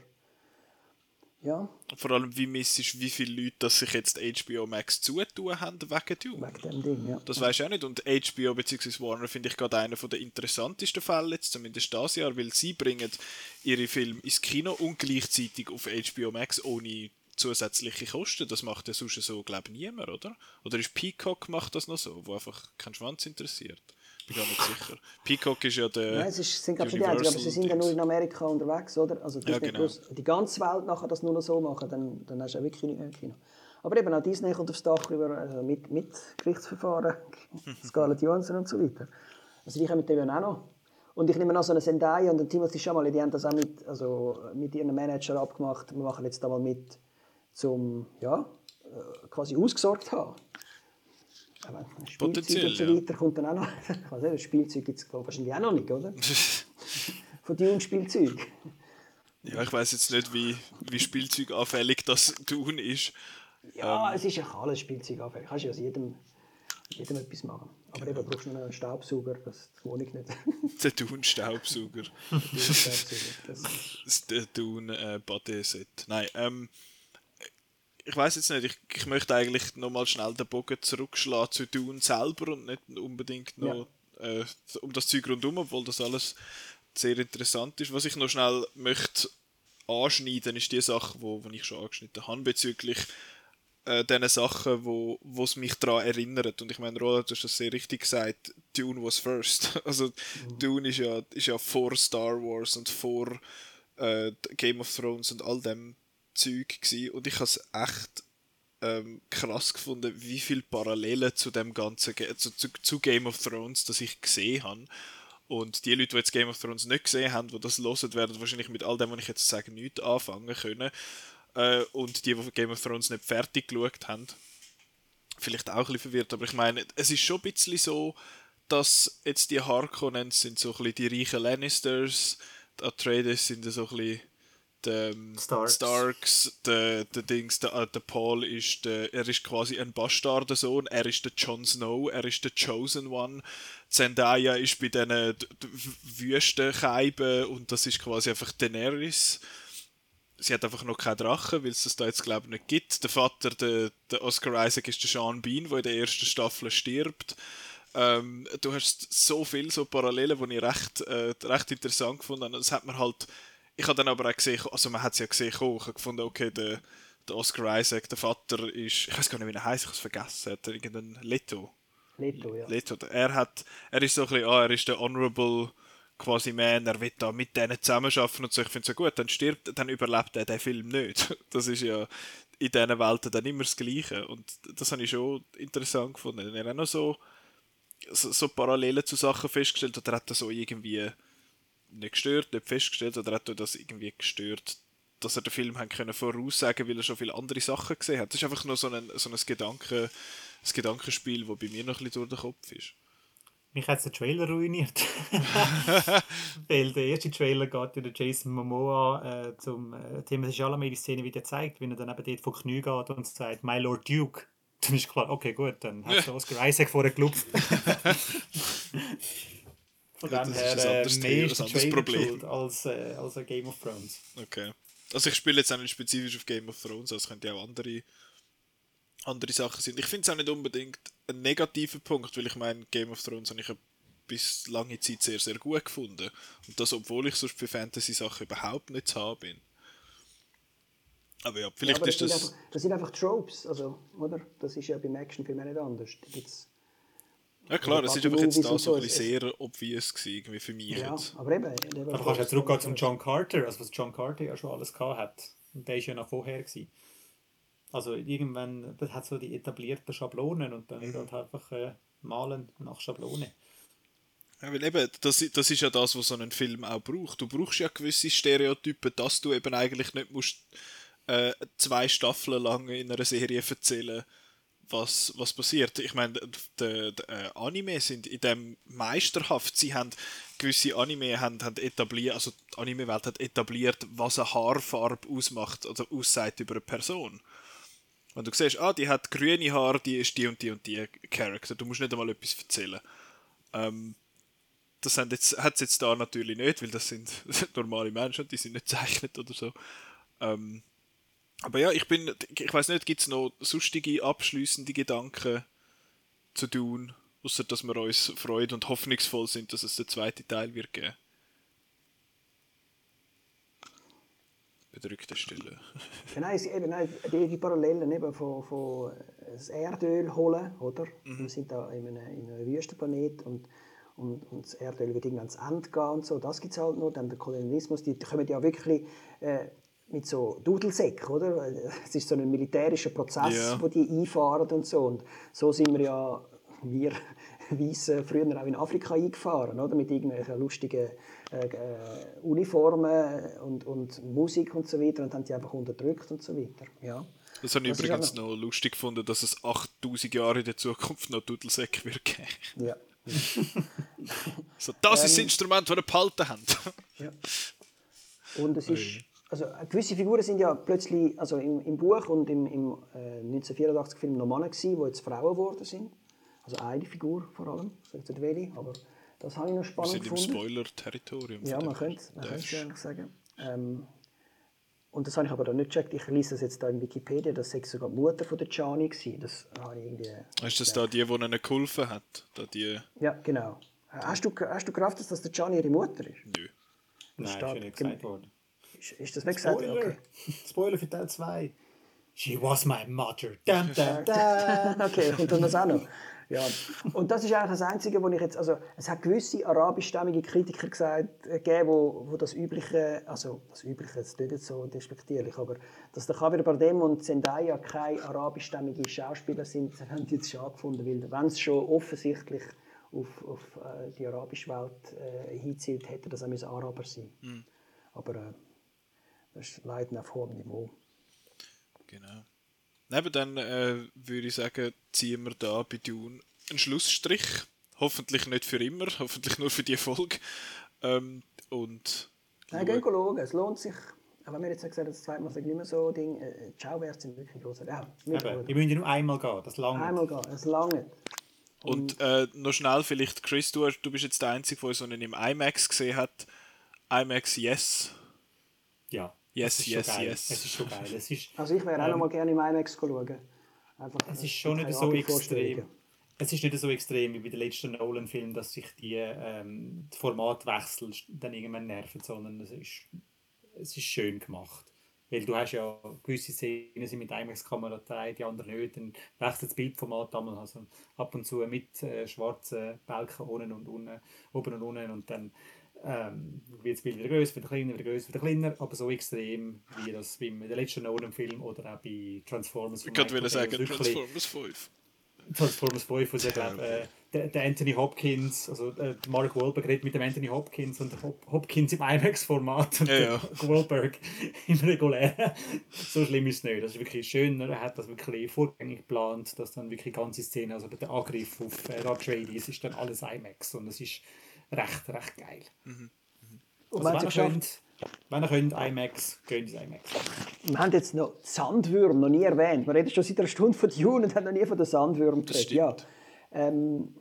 Ja. Vor allem, wie missest wie viele Leute, dass sich jetzt HBO Max zutun haben wegen Dune. Wegen dem Ding, ja. Das weiß ich auch nicht. Und HBO bzw. Warner finde ich gerade einer der interessantesten Fälle, jetzt zumindest das Jahr, weil sie bringen ihre Filme ins Kino und gleichzeitig auf HBO Max ohne zusätzliche Kosten. Das macht ja sonst so, glaube ich, niemand, oder? Oder ist Peacock macht das noch so, wo einfach keinen Schwanz interessiert? Bin gar nicht sicher. Peacock ist ja der. Nein, es ist, sind gerade die Einzigen, aber sie sind ja nur in Amerika unterwegs, oder? Also Disney Ja, genau. Plus, die ganze Welt nachher das nur noch so machen, dann, dann hast du ja wirklich nicht mehr Kino. Aber eben auch Disney kommt aufs Dach über, also mit, mit Gerichtsverfahren, *laughs* Scarlett Johansson und so weiter. Also die kommen mit dem auch noch. Und ich nehme an, so eine Zendaya und den Timothy Chalamet, die haben das auch mit, also mit ihrem Manager abgemacht. Wir machen jetzt da mal mit, zum ja, äh, quasi ausgesorgt haben. Spielzeug und so ja. weiter kommt dann auch noch. *laughs* Ich weiß nicht, Spielzeug gibt es wahrscheinlich auch noch nicht, oder? *laughs* Von Dune Spielzeug. ja, ich weiß jetzt nicht, wie, wie spielzeuganfällig das Dune ist. Ja, es ist ja alles Spielzeug anfällig. Kannst ja aus jedem, jedem etwas machen. Aber eben brauchst du noch einen Staubsauger, das die Wohnung nicht. *laughs* Der Dune-Staubsauger. Den Staubsauger, das ist- Das der Dune äh, Body-Set. Nein, ähm, ich weiß jetzt nicht, ich, ich möchte eigentlich nochmal schnell den Bogen zurückschlagen zu Dune selber und nicht unbedingt noch äh, um das Zeug rundherum, obwohl das alles sehr interessant ist. Was ich noch schnell möchte anschneiden, ist die Sache, wo, wo ich schon angeschnitten habe, bezüglich äh, diesen Sachen, wo wo es mich daran erinnert. Und ich meine, Roland, du hast das sehr richtig gesagt, Dune was first. *laughs* Also Dune ist ja, ist ja vor Star Wars und vor äh, Game of Thrones und all dem Zeug gewesen. Und ich habe es echt ähm, krass gefunden, wie viele Parallelen zu dem ganzen Ge- zu, zu, Game of Thrones, das ich gesehen habe. Und die Leute, die jetzt Game of Thrones nicht gesehen haben, die das hören, werden wahrscheinlich mit all dem, was ich jetzt sage, nichts anfangen können. Äh, und die, die Game of Thrones nicht fertig geschaut haben, vielleicht auch ein bisschen verwirrt, aber ich meine, es ist schon ein bisschen so, dass jetzt die Harkonnens sind so ein bisschen die reichen Lannisters, die Atreides sind so ein bisschen ähm, Starks. Starks, der, der Dings, der, äh, der Paul ist, der, er ist quasi ein Bastardensohn, er ist der Jon Snow, er ist der Chosen One. Zendaya ist bei diesen Wüstenkeiben und das ist quasi einfach Daenerys sie hat einfach noch keinen Drachen, weil es das da jetzt glaube ich nicht gibt. Der Vater, der, der Oscar Isaac, ist der Sean Bean, der in der ersten Staffel stirbt. Ähm, du hast so viel so Parallelen, die ich recht, äh, recht interessant gefunden habe. Das hat man halt, ich habe dann aber auch gesehen, also man hat es ja gesehen, auch, ich habe gefunden, okay, der, der Oscar Isaac, der Vater ist, ich weiß gar nicht, wie er heißt, ich habe es vergessen, hat irgendeinen Leto. Leto, ja. Leto. Er hat, er ist so ein bisschen, ah, er ist der Honorable quasi Man, er will da mit denen zusammenarbeiten und so. Ich finde es so gut, dann stirbt, dann überlebt er den Film nicht. *laughs* Das ist ja in diesen Welten dann immer das Gleiche. Und das habe ich schon interessant gefunden. Er hat auch noch so, so, so Parallelen zu Sachen festgestellt oder hat er so irgendwie nicht gestört, nicht festgestellt oder hat das irgendwie gestört, dass er den Film haben können voraussagen, weil er schon viele andere Sachen gesehen hat. Das ist einfach nur so ein, so ein Gedanken, ein Gedankenspiel, das bei mir noch ein bisschen durch den Kopf ist. Mich hat der Trailer ruiniert. *laughs* *laughs* Weil der erste Trailer geht der Jason Momoa äh, zum äh, Thema Chalamet die Szene wieder zeigt, wenn er dann eben dort vor Knie geht und sagt My Lord Duke. Dann ist klar, okay gut, dann hat *laughs* Oscar Isaac vorher gelupft. Von Ja, dem das ist her ein äh, anderes mehr Thema, ist ein der anderes Problem. als, äh, als ein Game of Thrones. Okay. Also ich spiele jetzt auch nicht spezifisch auf Game of Thrones, also es könnte ja auch andere, andere Sachen sein. Ich finde es auch nicht unbedingt ein negativer Punkt, weil ich meine, Game of Thrones habe ich ja bis lange Zeit sehr, sehr gut gefunden. Und das, obwohl ich sonst für Fantasy-Sachen überhaupt nicht zu haben bin. Aber ja, Ja, vielleicht aber das, ist sind das... einfach, das sind einfach Tropes, also, oder? Das ist ja beim Actionfilm auch nicht anders. Da gibt's, Ja klar, es ist einfach jetzt da so ein bisschen sehr obvious gewesen, irgendwie für mich ja, jetzt. aber eben. eben Aber du kannst ja zurückgehen zum John Carter, also was John Carter ja schon alles gehabt hat. Und der ist ja noch vorher gewesen. Also irgendwann das hat so die etablierten Schablonen und dann geht einfach äh, malen nach Schablone. Ja, weil eben, das, das ist ja das, was so ein Film auch braucht. Du brauchst ja gewisse Stereotypen, dass du eben eigentlich nicht musst äh, zwei Staffeln lang in einer Serie erzählen was, was passiert. Ich meine, die, die äh, Anime sind in dem meisterhaft. Sie haben gewisse Anime haben, haben etabliert, also die Anime-Welt hat etabliert, was eine Haarfarbe ausmacht oder aussagt über eine Person. Wenn du siehst, ah, die hat grüne Haare, die ist die und die und die Charakter. Du musst nicht einmal etwas erzählen. Ähm, das hat es jetzt, jetzt da natürlich nicht, weil das sind *laughs* normale Menschen, die sind nicht gezeichnet oder so. Ähm, Aber ja, ich bin, ich weiß nicht, gibt es noch sonstige abschließende Gedanken zu tun, außer dass wir uns freuen und hoffnungsvoll sind, dass es der zweite Teil wird geben. Bedrückte Stille. *laughs* Genau, es, eben, nein, die, die Parallelen eben von, von äh, das Erdöl holen, oder? Mhm. Wir sind da in einem, in einem Wüstenplanet und, und, und das Erdöl wird irgendwann ans Ende gehen und so. Das gibt es halt nur. Dann der Kolonialismus, die kommen ja wirklich äh, mit so Dudelsäcken, oder? Es ist so ein militärischer Prozess, Ja. wo die einfahren und so. Und so sind wir ja, wir *laughs* Weißen, früher auch in Afrika eingefahren, oder? Mit irgendwelchen lustigen äh, äh, Uniformen und, und Musik und so weiter und haben die einfach unterdrückt und so weiter. Ja. Das habe ich Das übrigens noch lustig gefunden, dass es 8000 Jahre in der Zukunft noch Dudelsäcke wird geben. Ja. *laughs* So, das ist das Ähm, Instrument, das wir behalten haben. Ja. Und es ist, also äh, gewisse Figuren sind ja plötzlich, also im, im Buch und im, im äh, 1984 Film noch Männer gewesen, die jetzt Frauen geworden sind. Also eine Figur vor allem, ich jetzt nicht welche, aber das habe ich noch Wir spannend sind im gefunden. Spoiler-Territorium. Ja, man könnte man her. könnte es eigentlich sagen. Ähm, und das habe ich aber da nicht gecheckt. Ich lese das jetzt da in Wikipedia, das sei sogar die Mutter von der Gianni gewesen. Das habe ich irgendwie... Ist das da die, die ihnen geholfen hat? Da die... Ja, genau. Äh, Hast du, hast du gerafft, dass das der Gianni ihre Mutter ist? Nö. Nein, steht ist ja nicht gesagt worden. Ist, ist das nicht gesagt? Spoiler! Okay. Spoiler für Teil 2. She was my mother. Dum, dum, dum. okay, kommt dann das auch noch. Ja. Und das ist eigentlich das Einzige, wo ich jetzt, also es hat gewisse arabischstämmige Kritiker gesagt, äh, gegeben, wo, wo das übliche, also das übliche, das klingt jetzt so despektierlich, aber dass der Javier Bardem und Zendaya keine arabischstämmige Schauspieler sind, das haben die jetzt schade gefunden, weil wenn es schon offensichtlich auf, auf äh, die arabische Welt äh, hinzielt, hätte das auch müssen Araber sein. Aber äh, das ist leider auf hohem Niveau. Genau. Neben dann äh, würde ich sagen, ziehen wir da bei Dune einen Schlussstrich. Hoffentlich nicht für immer, *laughs* hoffentlich nur für die Folge. Ähm, und Nein, gehen schauen, es lohnt sich. Auch wenn wir jetzt gesagt haben, das zweite Mal sage ich nicht mehr so Ding, äh, die Schauwerte sind wirklich groß. Ja, ich müsste nur einmal gehen, das lange. Einmal gehen, es lange. Und äh, noch schnell vielleicht, Chris, du, hast- du bist jetzt der Einzige, der so einen im IMAX gesehen hat. IMAX, yes. Ja. Yes, yes, schon yes. Es ist schon geil. Es ist, Also ich wäre auch Ähm, noch mal gerne im IMAX schauen. Einfach, es äh, ist schon keine nicht so extrem. Es ist nicht so extrem wie bei den letzten Nolan-Filmen, dass sich die, ähm, die Formatwechsel dann irgendwann nerven, sondern es ist, es ist schön gemacht. Weil du hast ja gewisse Szenen sind mit IMAX-Kamera gedreht, die anderen nicht. Dann wechselt das Bildformat einmal, also ab und zu mit äh, schwarzen Balken unten und unten, oben und unten und dann ähm, wird das Bild wieder größer, wieder kleiner, wieder größer, wieder kleiner, aber so extrem wie das beim den letzten Nolan-Film oder auch bei Transformers. von Ich könnte Michael sagen, wirklich- Transformers 5. Transformers 5, wo sie, glaub, äh, der, der Anthony Hopkins, also äh, Mark Wahlberg redet mit dem Anthony Hopkins und Hop Hopkins im IMAX-Format und Ja, ja. *laughs* Wahlberg im regulären. so schlimm ist es nicht. Das ist wirklich schön. Er hat das wirklich vorgängig geplant, dass dann wirklich ganze Szene, also der Angriff auf äh, Atreides ist dann alles IMAX und es ist recht, recht geil. Und Also, wir, haben wenn, ihr könnt, wenn ihr könnt, IMAX, geht ins IMAX. wir haben jetzt noch die Sandwürmer noch nie erwähnt. Wir reden schon seit einer Stunde von Dune und haben noch nie von den Sandwürmern Das geredet. Ja. Ähm,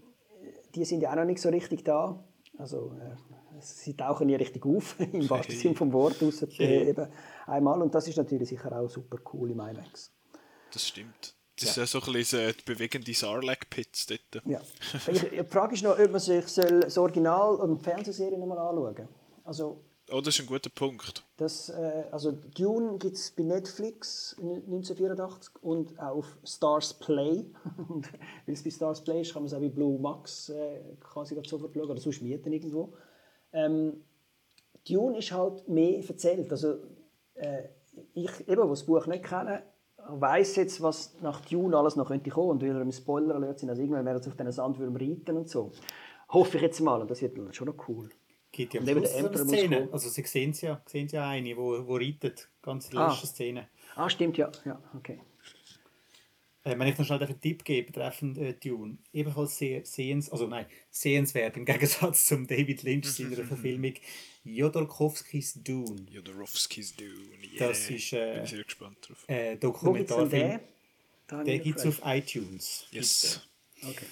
die sind ja auch noch nicht so richtig da. Also, äh, sie tauchen nie richtig auf, *laughs* im wahrsten Sinne vom Wort, außer äh, eben einmal. Und das ist natürlich sicher auch super cool im IMAX. Das stimmt. Das ist ja so ein bisschen die bewegende Sarlacc-Pits dort. Ja. *laughs* Ich, die Frage ist noch, ob man sich soll das Original und die Fernsehserie nochmal anschauen soll. Also, Oh, das ist ein guter Punkt. das, äh, also Dune gibt es bei Netflix 1984 und auch auf Stars Play. *laughs* Und Weil es bei Stars Play ist, kann man es auch bei Blue Max äh, quasi sofort schauen oder sonst mieten irgendwo. Ähm, Dune ist halt mehr erzählt. Also, äh, ich, eben, der das Buch nicht kenne, weiß jetzt, was nach Dune alles noch könnte kommen. Und weil er im Spoiler alert sind, also irgendwann werden sie auf diesen Sandwürm reiten und so. Hoffe ich jetzt mal. Und das wird dann schon noch cool. Gibt ja am Schluss eine Szene. Also sie sehen es ja, sehen ja eine, wo, wo reitet, ganz der Ah. letzten Szene. Ah, stimmt, ja. ja okay. Äh, wenn ich noch schnell einen Tipp gebe betreffend äh, Dune, ebenfalls sehr sehens, also nein, sehenswert im *laughs* Gegensatz zum David Lynch seiner *laughs* Verfilmung Jodorowskis Dune, Jodorowskis Dune. Yeah. Das ist, äh, Bin sehr gespannt drauf. äh? Dokumentarfilm. Der gibt es auf iTunes. Yes. Okay.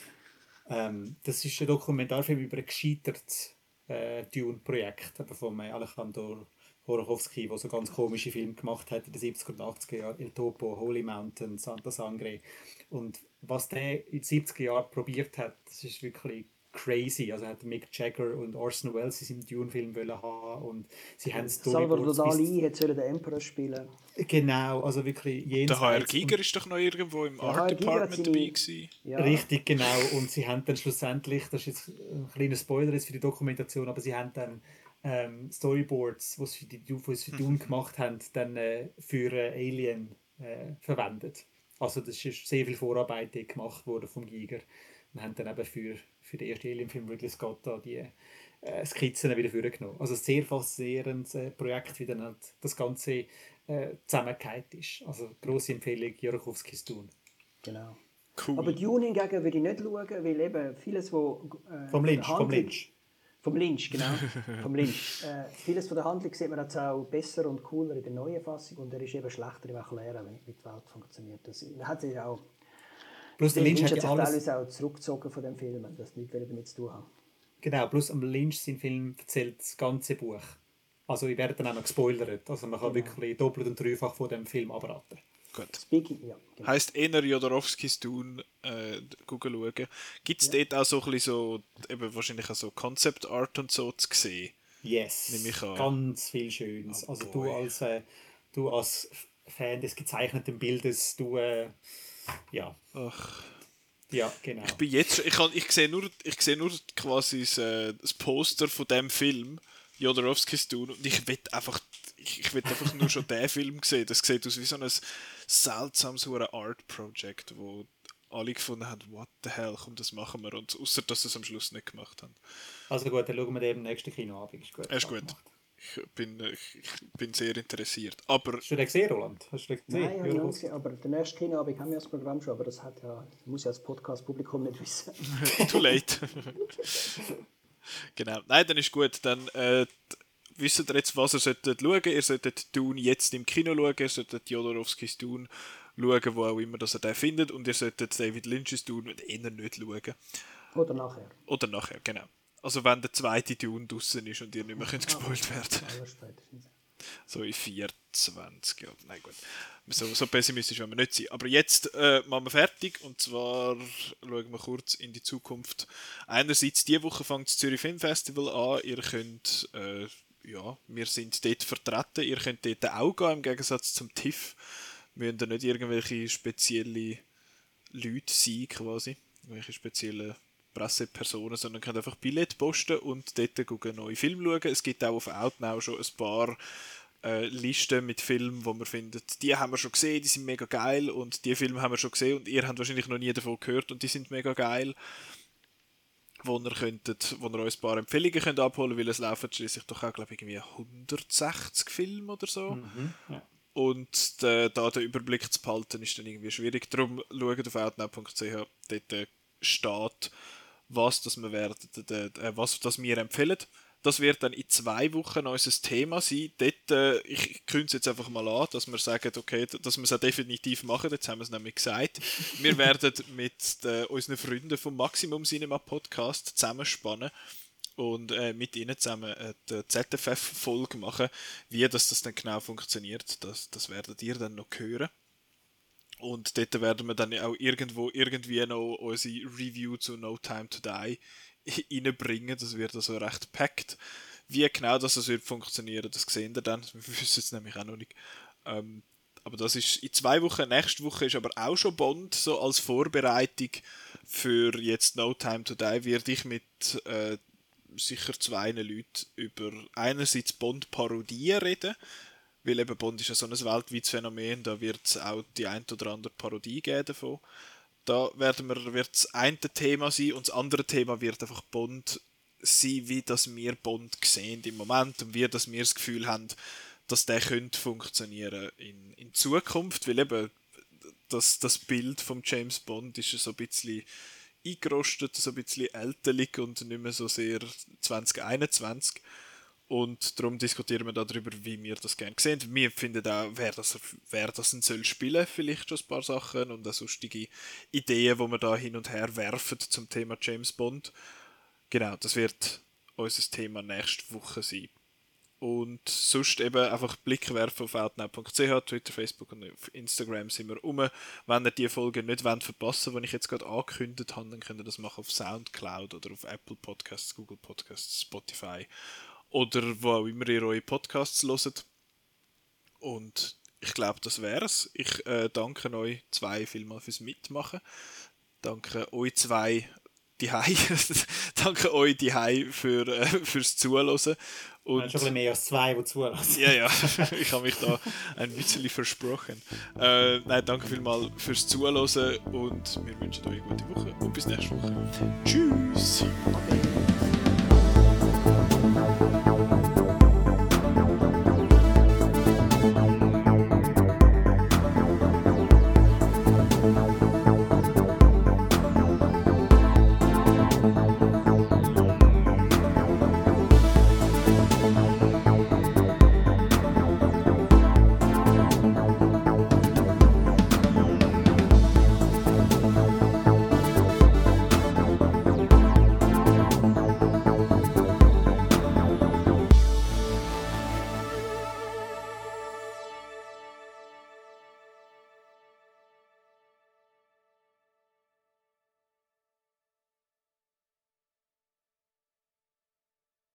Ähm, das ist ein Dokumentarfilm über ein gescheitertes äh, Dune-Projekt von äh, Alejandro Horachowski, der so ganz komische Filme gemacht hat in den 70er und 80er Jahren, El Topo, Holy Mountain, Santa Sangre. Und was der in den 70er Jahren probiert hat, das ist wirklich crazy. Also hat Mick Jagger und Orson Welles in seinem Dune-Film haben und sie haben Salvador Dali hätte den Emperor spielen Genau, also wirklich jenseits. Der HR Giger ist doch noch irgendwo im Art Department dabei gewesen. Ja. Richtig, genau. Und sie haben dann schlussendlich, das ist jetzt ein kleiner Spoiler jetzt für die Dokumentation, aber sie haben dann ähm, Storyboards, die sie für, die, für Dune gemacht haben, dann äh, für äh, Alien äh, verwendet. Also das ist sehr viel Vorarbeit gemacht worden vom Giger und haben dann eben für, für den ersten Alien-Film Ridley Scott da die äh, Skizzen wieder vorgenommen. Also ein sehr faszinierendes äh, Projekt, wie dann halt das Ganze äh, zusammengehakt ist. Also grosse Empfehlung, Jorokowskis tun. Genau. Cool. Aber Dune hingegen würde ich nicht schauen, weil eben vieles, wo... Äh, vom Lynch, vom Lynch. Vom Lynch, genau. *laughs* vom Lynch. Äh, vieles von der Handlung sieht man jetzt auch besser und cooler in der neuen Fassung und er ist eben schlechter im Erklären, wie die Welt funktioniert. Das hat sich auch... Plus der Lynch, Lynch hat, sich alles... teilweise auch zurückgezogen von dem Film, das nichts damit zu tun haben. Genau, plus am Lynch sein Film erzählt das ganze Buch. Also ich werde dann auch noch gespoilert, also man kann genau. wirklich doppelt und dreifach von dem Film abraten. Gut. Speaking, ja. Genau. Heißt Ener Jodorowskis Dune äh, schauen. Gibt es ja. dort auch so ein bisschen so, eben wahrscheinlich auch so Concept Art und so zu sehen? Yes. Ganz viel Schönes. Oh, also du als, äh, du als Fan des gezeichneten Bildes, du äh, ja. Ach. Ja, genau. Ich bin jetzt ich, kann, ich sehe nur, ich sehe nur quasi das, äh, das Poster von dem Film Jodorowskis Dune und ich will einfach ich, ich will einfach nur schon den Film sehen. Das sieht aus wie so ein seltsames Art Project, wo alle gefunden haben, what the hell, komm, das machen wir. Und außer dass sie es am Schluss nicht gemacht haben. Also gut, dann schauen wir den im nächsten Kinoabend. Ist gut. ist gut. Ich bin, ich, bin sehr interessiert. Aber Hast du den gesehen, Roland? Hast du den gesehen? Nein, ich habe gesehen, aber den nächsten Kinoabend haben wir das Programm schon, aber das hat ja, das muss ja das Podcast-Publikum nicht wissen. *laughs* Too late. *laughs* genau. Nein, dann ist gut. Dann äh, wisst ihr jetzt, was ihr solltet schauen. Ihr solltet Dune jetzt im Kino schauen, ihr solltet Jodorowskis Dune schauen, wo auch immer dass ihr den findet. Und ihr solltet David Lynch's Dune eher nicht schauen. Oder nachher. Oder nachher, genau. Also wenn der zweite Dune draußen ist und ihr nicht mehr könnt ah, gespoilt werden. so in 24, ja, nein gut. So, so pessimistisch wollen wir nicht sein. Aber jetzt äh, machen wir fertig und zwar schauen wir kurz in die Zukunft. Einerseits, diese Woche fängt das Zürich Film Festival an. Ihr könnt äh, ja, wir sind dort vertreten. Ihr könnt dort auch gehen, im Gegensatz zum TIFF. Wir müssen nicht irgendwelche spezielle Leute sein, quasi. Irgendwelche speziellen Pressepersonen, sondern könnt einfach Billett posten und dort einen neuen Film schauen. Es gibt auch auf Outnow schon ein paar äh, Listen mit Filmen, wo man findet, die haben wir schon gesehen, die sind mega geil und die Filme haben wir schon gesehen und ihr habt wahrscheinlich noch nie davon gehört und die sind mega geil wo ihr, könntet, wo ihr euch ein paar Empfehlungen könnt abholen könnt, weil es laufen schließlich doch auch, glaube ich, irgendwie 160 Filme oder so. Mhm, ja. Und da den Überblick zu behalten, ist dann irgendwie schwierig. Darum schaut auf outnow.ch, dort äh, steht, was, das wir, werden, äh, was das wir empfehlen. Das wird dann in zwei Wochen unser Thema sein. Dort, äh, ich kündige es jetzt einfach mal an, dass wir sagen, okay, dass wir es auch definitiv machen. Jetzt haben wir es nämlich gesagt. Wir werden *laughs* mit den, unseren Freunden vom Maximum Cinema Podcast zusammenspannen und äh, mit ihnen zusammen äh, die ZFF-Folge machen. Wie das, das dann genau funktioniert, das, das werdet ihr dann noch hören. Und dort werden wir dann auch irgendwo irgendwie noch unsere Review zu No Time to Die *laughs* reinbringen. Das wird also recht packt. Wie genau das wird funktionieren, das sehen wir dann. *laughs* Wir wissen es nämlich auch noch nicht. Ähm, aber das ist in zwei Wochen. Nächste Woche ist aber auch schon Bond, so als Vorbereitung für jetzt No Time to Die, werde ich mit äh, sicher zwei Leuten über einerseits Bond-Parodien reden, weil eben Bond ist ja so ein weltweites Phänomen, da wird es auch die ein oder andere Parodie geben davon. Da werden wir, wird das eine Thema sein und das andere Thema wird einfach Bond sein, wie das wir Bond sehen im Moment und wie das wir das Gefühl haben, dass der könnte funktionieren in, in Zukunft, weil eben das, das Bild von James Bond ist so ein bisschen eingerostet, so ein bisschen älterlich und nicht mehr so sehr 2021. Und darum diskutieren wir darüber, wie wir das gerne sehen. Wir finden auch, wer das, wer das soll spielen, vielleicht schon ein paar Sachen und auch sonstige Ideen, die wir da hin und her werfen zum Thema James Bond. Genau, das wird unser Thema nächste Woche sein. Und sonst eben einfach Blick werfen auf outnow.ch, Twitter, Facebook und auf Instagram sind wir um. Wenn ihr die Folge nicht wollt verpassen wollt, die ich jetzt gerade angekündigt habe, dann könnt ihr das machen auf Soundcloud oder auf Apple Podcasts, Google Podcasts, Spotify oder wo auch immer ihr eure Podcasts hört. Und ich glaube, das wäre es. Ich äh, danke euch zwei vielmal fürs Mitmachen. Danke euch zwei die *laughs* danke euch die für, äh, fürs Zuhören. Und, schon ein bisschen mehr als zwei, die zulassen. ja, ja, *laughs* ich habe mich da ein bisschen versprochen. Äh, nein, danke vielmals fürs Zuhören und wir wünschen euch eine gute Woche und bis nächste Woche. Tschüss!